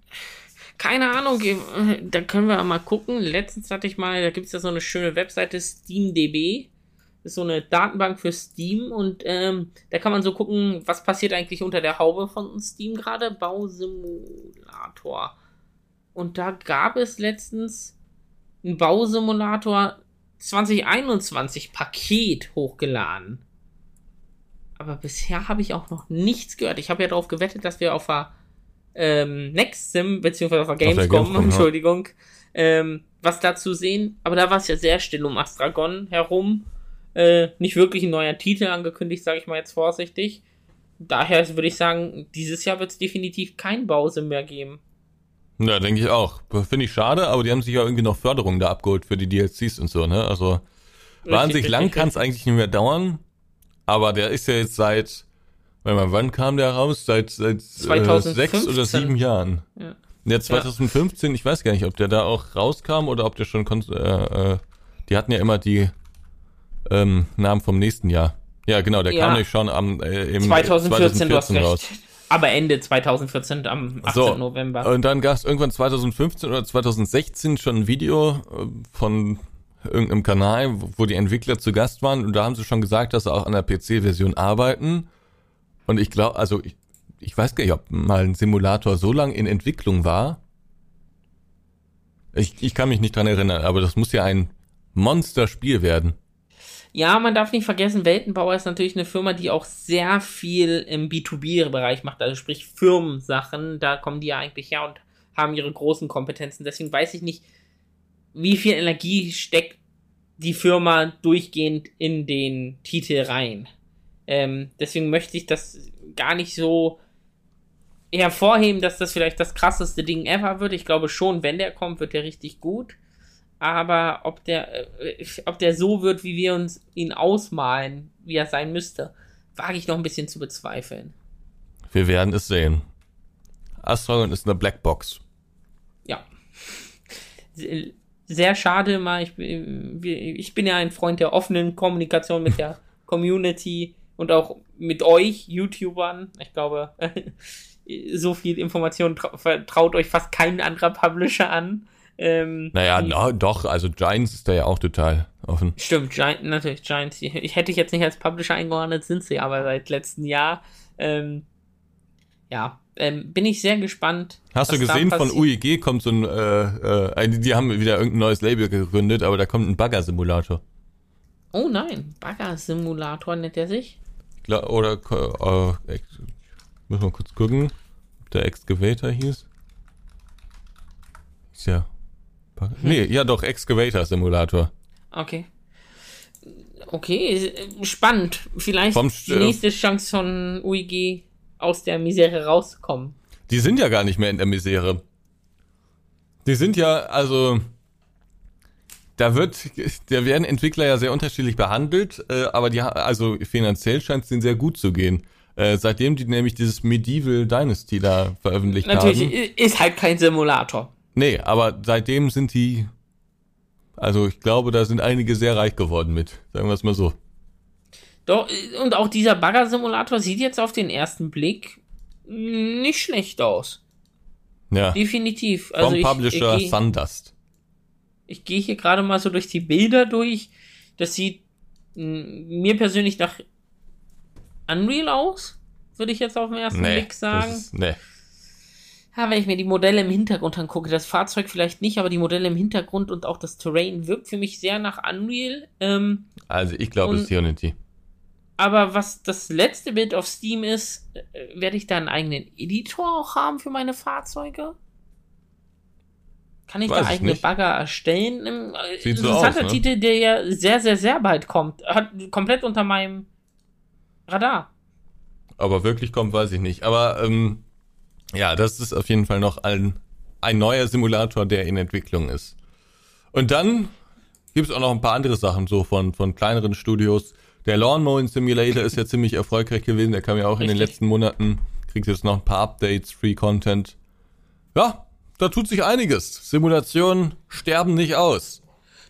Keine Ahnung, da können wir mal gucken. Letztens hatte ich mal, da gibt es ja so eine schöne Webseite, SteamDB. Das ist so eine Datenbank für Steam und ähm, da kann man so gucken, was passiert eigentlich unter der Haube von Steam gerade. Bausimulator. Und da gab es letztens ein Bausimulator 2021 Paket hochgeladen. Aber bisher habe ich auch noch nichts gehört. Ich habe ja darauf gewettet, dass wir auf der ähm, Next Sim, beziehungsweise auf der der Gamescom, Gamescom, ja. Entschuldigung, ähm, was dazu sehen. Aber da war es ja sehr still um Astragon herum. Äh, nicht wirklich ein neuer Titel angekündigt, sage ich mal jetzt vorsichtig. Daher würde ich sagen, dieses Jahr wird es definitiv kein Bausim mehr geben. Ja, denke ich auch. Finde ich schade, aber die haben sich ja irgendwie noch Förderung da abgeholt für die DLCs und so, ne? Also wahnsinnig lang kann es eigentlich nicht mehr dauern, aber der ist ja jetzt seit, warte mal, wann kam der raus? Seit, seit äh, 2015. sechs oder sieben Jahren. Ja. Ja, 2015, ich weiß gar nicht, ob der da auch rauskam oder ob der schon, äh, äh, die hatten ja immer die ähm, Namen vom nächsten Jahr. Ja, genau, der Ja. kam nicht schon am äh, im 2014, du hast recht. Aber Ende 2014 am 18. So, November. Und dann gab es irgendwann 2015 oder 2016 schon ein Video äh, von irgendeinem Kanal, wo- wo die Entwickler zu Gast waren und da haben sie schon gesagt, dass sie auch an der PC-Version arbeiten. Und ich glaube, also ich, ich weiß gar nicht, ob mal ein Simulator so lang in Entwicklung war. Ich, ich kann mich nicht dran erinnern, aber das muss ja ein Monsterspiel werden. Ja, man darf nicht vergessen, Weltenbauer ist natürlich eine Firma, die auch sehr viel im B2B-Bereich macht, also sprich Firmensachen. Da kommen die ja eigentlich her und haben ihre großen Kompetenzen. Deswegen weiß ich nicht, wie viel Energie steckt die Firma durchgehend in den Titel rein. Ähm, deswegen möchte ich das gar nicht so hervorheben, dass das vielleicht das krasseste Ding ever wird. Ich glaube schon, wenn der kommt, wird der richtig gut. Aber ob der, äh, ob der so wird, wie wir uns ihn ausmalen, wie er sein müsste, wage ich noch ein bisschen zu bezweifeln. Wir werden es sehen. Astrogon ist eine Blackbox. Ja. Sehr schade mal. Ich, ich bin ja ein Freund der offenen Kommunikation mit der Community und auch mit euch, YouTubern. Ich glaube, so viel Information vertraut euch fast kein anderer Publisher an. Ähm, naja, no, doch, also Giants ist da ja auch total offen. Stimmt, Giants, natürlich, Giants. Ich hätte ich jetzt nicht als Publisher eingeordnet, sind sie aber seit letztem Jahr. Ähm, ja, ähm, bin ich sehr gespannt. Hast du gesehen, von UEG kommt so ein, äh, äh, die haben wieder irgendein neues Label gegründet, aber da kommt ein Bagger-Simulator. Oh nein, Bagger-Simulator nennt er sich? Oder, äh, muss mal kurz gucken, ob der Excavator hieß. Ist ja hm. Nee, ja doch, Excavator Simulator. Okay. Okay, spannend. Vielleicht Vom, die nächste Chance von UIG aus der Misere rauszukommen. Die sind ja gar nicht mehr in der Misere. Die sind ja, also, da wird, da werden Entwickler ja sehr unterschiedlich behandelt, äh, aber die, also finanziell scheint es denen sehr gut zu gehen. Äh, seitdem die nämlich dieses Medieval Dynasty da veröffentlicht Natürlich, haben. Natürlich, ist halt kein Simulator. Nee, aber seitdem sind die, also ich glaube, da sind einige sehr reich geworden mit, sagen wir es mal so. Doch, und auch dieser Bagger-Simulator sieht jetzt auf den ersten Blick nicht schlecht aus. Ja. Definitiv. Also Vom ich, Publisher ich, ich Sundust. Ich gehe hier gerade mal so durch die Bilder durch. Das sieht mir persönlich nach Unreal aus, würde ich jetzt auf den ersten nee, Blick sagen. Ist, nee. Ja, wenn ich mir die Modelle im Hintergrund angucke, das Fahrzeug vielleicht nicht, aber die Modelle im Hintergrund und auch das Terrain wirkt für mich sehr nach Unreal. Ähm, also ich glaube, es ist Unity. Aber was das letzte Bild auf Steam ist, äh, werde ich da einen eigenen Editor auch haben für meine Fahrzeuge? Kann ich Weiß da eigene nicht. Bagger erstellen? Äh, Sieht Interessanter so aus, ne? Titel, der ja sehr, sehr, sehr bald kommt. Hat komplett unter meinem Radar. Aber wirklich kommt, weiß ich nicht. Aber ähm, ja, das ist auf jeden Fall noch ein, ein neuer Simulator, der in Entwicklung ist. Und dann gibt es auch noch ein paar andere Sachen, so von, von kleineren Studios. Der Lawn Mowing Simulator ist ja ziemlich erfolgreich gewesen. Der kam ja auch Richtig. in den letzten Monaten. Kriegt jetzt noch ein paar Updates, Free Content. Ja, da tut sich einiges. Simulationen sterben nicht aus.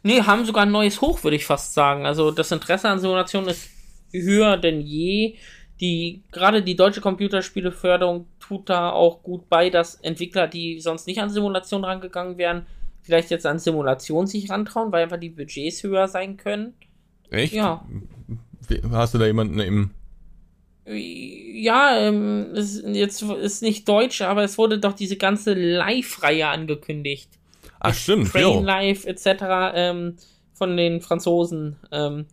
Nee, haben sogar ein neues Hoch, würde ich fast sagen. Also das Interesse an Simulationen ist höher denn je die, gerade die deutsche Computerspieleförderung tut da auch gut bei, dass Entwickler, die sonst nicht an Simulation rangegangen wären, vielleicht jetzt an Simulation sich rantrauen, weil einfach die Budgets höher sein können. Echt? Ja. Hast du da jemanden im ja, ähm, es, jetzt ist nicht deutsch, aber es wurde doch diese ganze Live-Reihe angekündigt. Ach stimmt, Train jo. Live etc. Ähm, von den Franzosen. Ähm,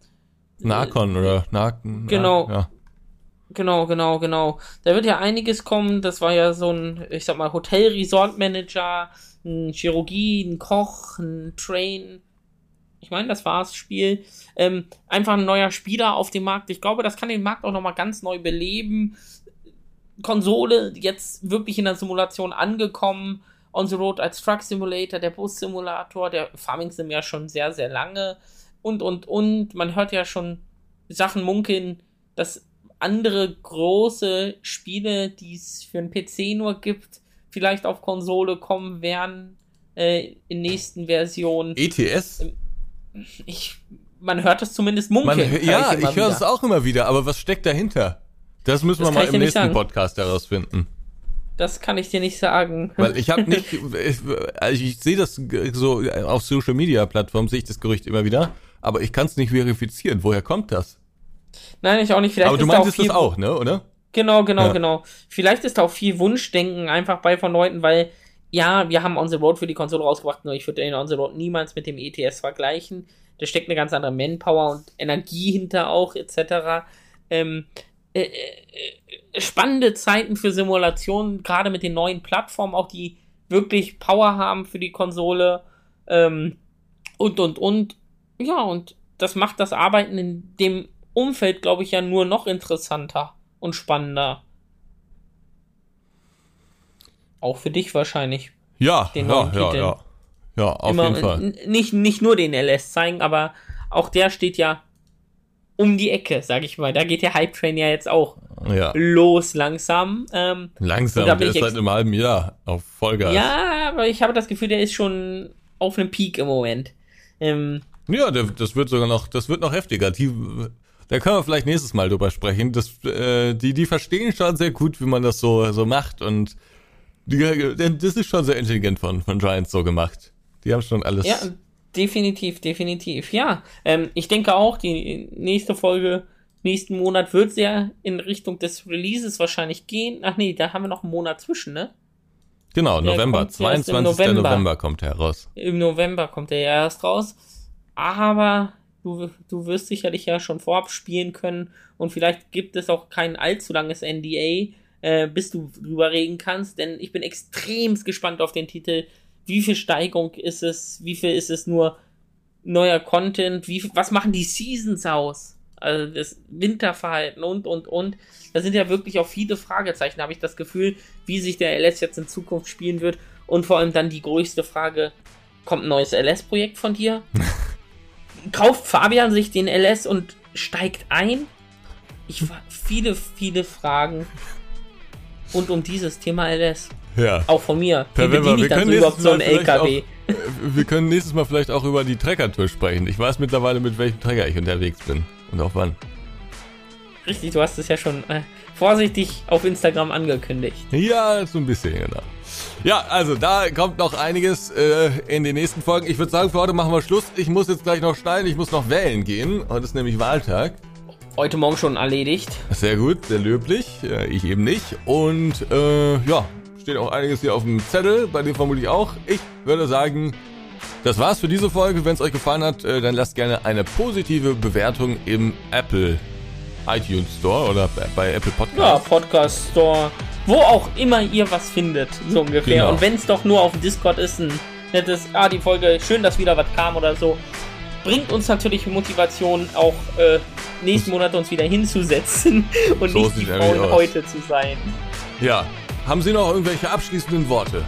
Narcon oder Narc Genau. Ja. Genau, genau, genau. Da wird ja einiges kommen. Das war ja so ein, ich sag mal, Hotel-Resort-Manager, ein Chirurgie, ein Koch, ein Train. Ich meine, das war's Spiel. Ähm, einfach ein neuer Spieler auf dem Markt. Ich glaube, das kann den Markt auch nochmal ganz neu beleben. Konsole jetzt wirklich in der Simulation angekommen. On the Road als Truck Simulator, der Bus Simulator, der Farming Sim ja schon sehr, sehr lange. Und, und, und. Man hört ja schon Sachen munkeln, dass andere große Spiele, die es für einen PC nur gibt, vielleicht auf Konsole kommen werden äh, in nächsten Versionen. ETS? Ich, man hört es zumindest munkeln. Man, ja, ich, ich höre es auch immer wieder, aber was steckt dahinter? Das müssen das wir mal im nächsten Podcast herausfinden. Das kann ich dir nicht sagen. Weil ich habe nicht, ich, also ich sehe das so auf Social Media Plattformen sehe ich das Gerücht immer wieder, aber ich kann es nicht verifizieren. Woher kommt das? Nein, ich auch nicht. Vielleicht Aber du meintest das auch, ne, oder? Genau, genau, Ja. genau. Vielleicht ist da auch viel Wunschdenken einfach bei von Leuten, weil ja, wir haben On the Road für die Konsole rausgebracht, nur ich würde den On the Road niemals mit dem ETS vergleichen. Da steckt eine ganz andere Manpower und Energie hinter auch, etc. Ähm, äh, äh, äh, spannende Zeiten für Simulationen, gerade mit den neuen Plattformen, auch die wirklich Power haben für die Konsole. Ähm, und, und, und. Ja, und das macht das Arbeiten in dem Umfeld, glaube ich, ja nur noch interessanter und spannender. Auch für dich wahrscheinlich. Ja, Den ja, ja, ja. Ja, auf Immer, jeden Fall. Nicht, nicht nur den LS zeigen, aber auch der steht ja um die Ecke, sag ich mal. Da geht der Hype Train ja jetzt auch Ja. los langsam. Ähm, Langsam, der ist seit einem halben Jahr auf Vollgas. ja, aber ich habe das Gefühl, der ist schon auf einem Peak im Moment. Ähm, Ja, der, das wird sogar noch, das wird noch heftiger. Die, da können wir vielleicht nächstes Mal drüber sprechen. Das, äh, die, die verstehen schon sehr gut, wie man das so, so macht und die, das ist schon sehr intelligent von, von Giants so gemacht. Die haben schon alles. Ja, definitiv, definitiv. Ja, ähm, ich denke auch, die nächste Folge nächsten Monat wird sehr in Richtung des Releases wahrscheinlich gehen. Ach nee, da haben wir noch einen Monat zwischen, ne? genau, der November, kommt erst im 22. November. November. kommt heraus. Im November kommt der ja erst raus. Aber du, du wirst sicherlich ja schon vorab spielen können und vielleicht gibt es auch kein allzu langes NDA, äh, bis du drüber reden kannst, denn ich bin extremst gespannt auf den Titel. Wie viel Steigung ist es? Wie viel ist es nur neuer Content? Wie, viel- was machen die Seasons aus? Also das Winterverhalten und, und, und. Da sind ja wirklich auch viele Fragezeichen, habe ich das Gefühl, wie sich der LS jetzt in Zukunft spielen wird. Und vor allem dann die größte Frage, kommt ein neues LS-Projekt von dir? Kauft Fabian sich den LS und steigt ein? Ich war viele, viele Fragen rund um dieses Thema LS. Ja. Auch von mir. Wie Per Wimmer, bediene ich wir dann können so überhaupt nächstes so Mal einen vielleicht LKW? auch, äh, wir können nächstes Mal vielleicht auch über die Treckertour sprechen. Ich weiß mittlerweile, mit welchem Trecker ich unterwegs bin und auch wann. Richtig, du hast es ja schon äh, vorsichtig auf Instagram angekündigt. Ja, so ein bisschen, genau. Ja, also da kommt noch einiges äh, in den nächsten Folgen. Ich würde sagen, für heute machen wir Schluss. Ich muss jetzt gleich noch schneiden, ich muss noch wählen gehen. Heute ist nämlich Wahltag. Heute Morgen schon erledigt. Sehr gut, sehr löblich. Ich eben nicht. Und äh, ja, steht auch einiges hier auf dem Zettel, bei dem vermutlich auch. Ich würde sagen, das war's für diese Folge. Wenn es euch gefallen hat, äh, dann lasst gerne eine positive Bewertung im Apple iTunes Store oder bei- Apple Ja, Podcasts. Podcast Store. Wo auch immer ihr was findet, so ungefähr. Genau. Und wenn es doch nur auf dem Discord ist, ein nettes, ah, die Folge, schön, dass wieder was kam oder so. Bringt uns natürlich Motivation, auch äh, nächsten Monat uns wieder hinzusetzen und So nicht die Frauen aus. heute zu sein. Ja. Haben Sie noch irgendwelche abschließenden Worte?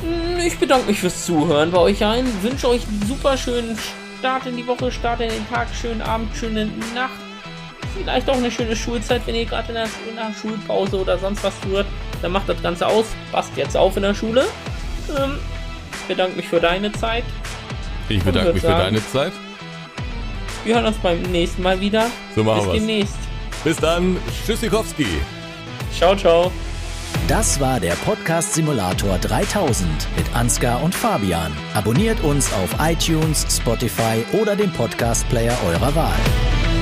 Hm, Ich bedanke mich fürs Zuhören bei euch allen. Wünsche euch einen super schönen Start in die Woche, Start in den Tag, schönen Abend, schöne Nacht. Vielleicht auch eine schöne Schulzeit, wenn ihr gerade in der, in der Schulpause oder sonst was hört. Dann macht das Ganze aus. Passt jetzt auf in der Schule. Ähm, bedanke mich für deine Zeit. Ich bedanke mich für sagen- deine Zeit. Wir hören uns beim nächsten Mal wieder. So machen Bis wir's. demnächst. Bis dann. Tschüssikowski. Ciao, ciao. Das war der Podcast Simulator 3000 mit Ansgar und Fabian. Abonniert uns auf iTunes, Spotify oder dem Podcast Player eurer Wahl.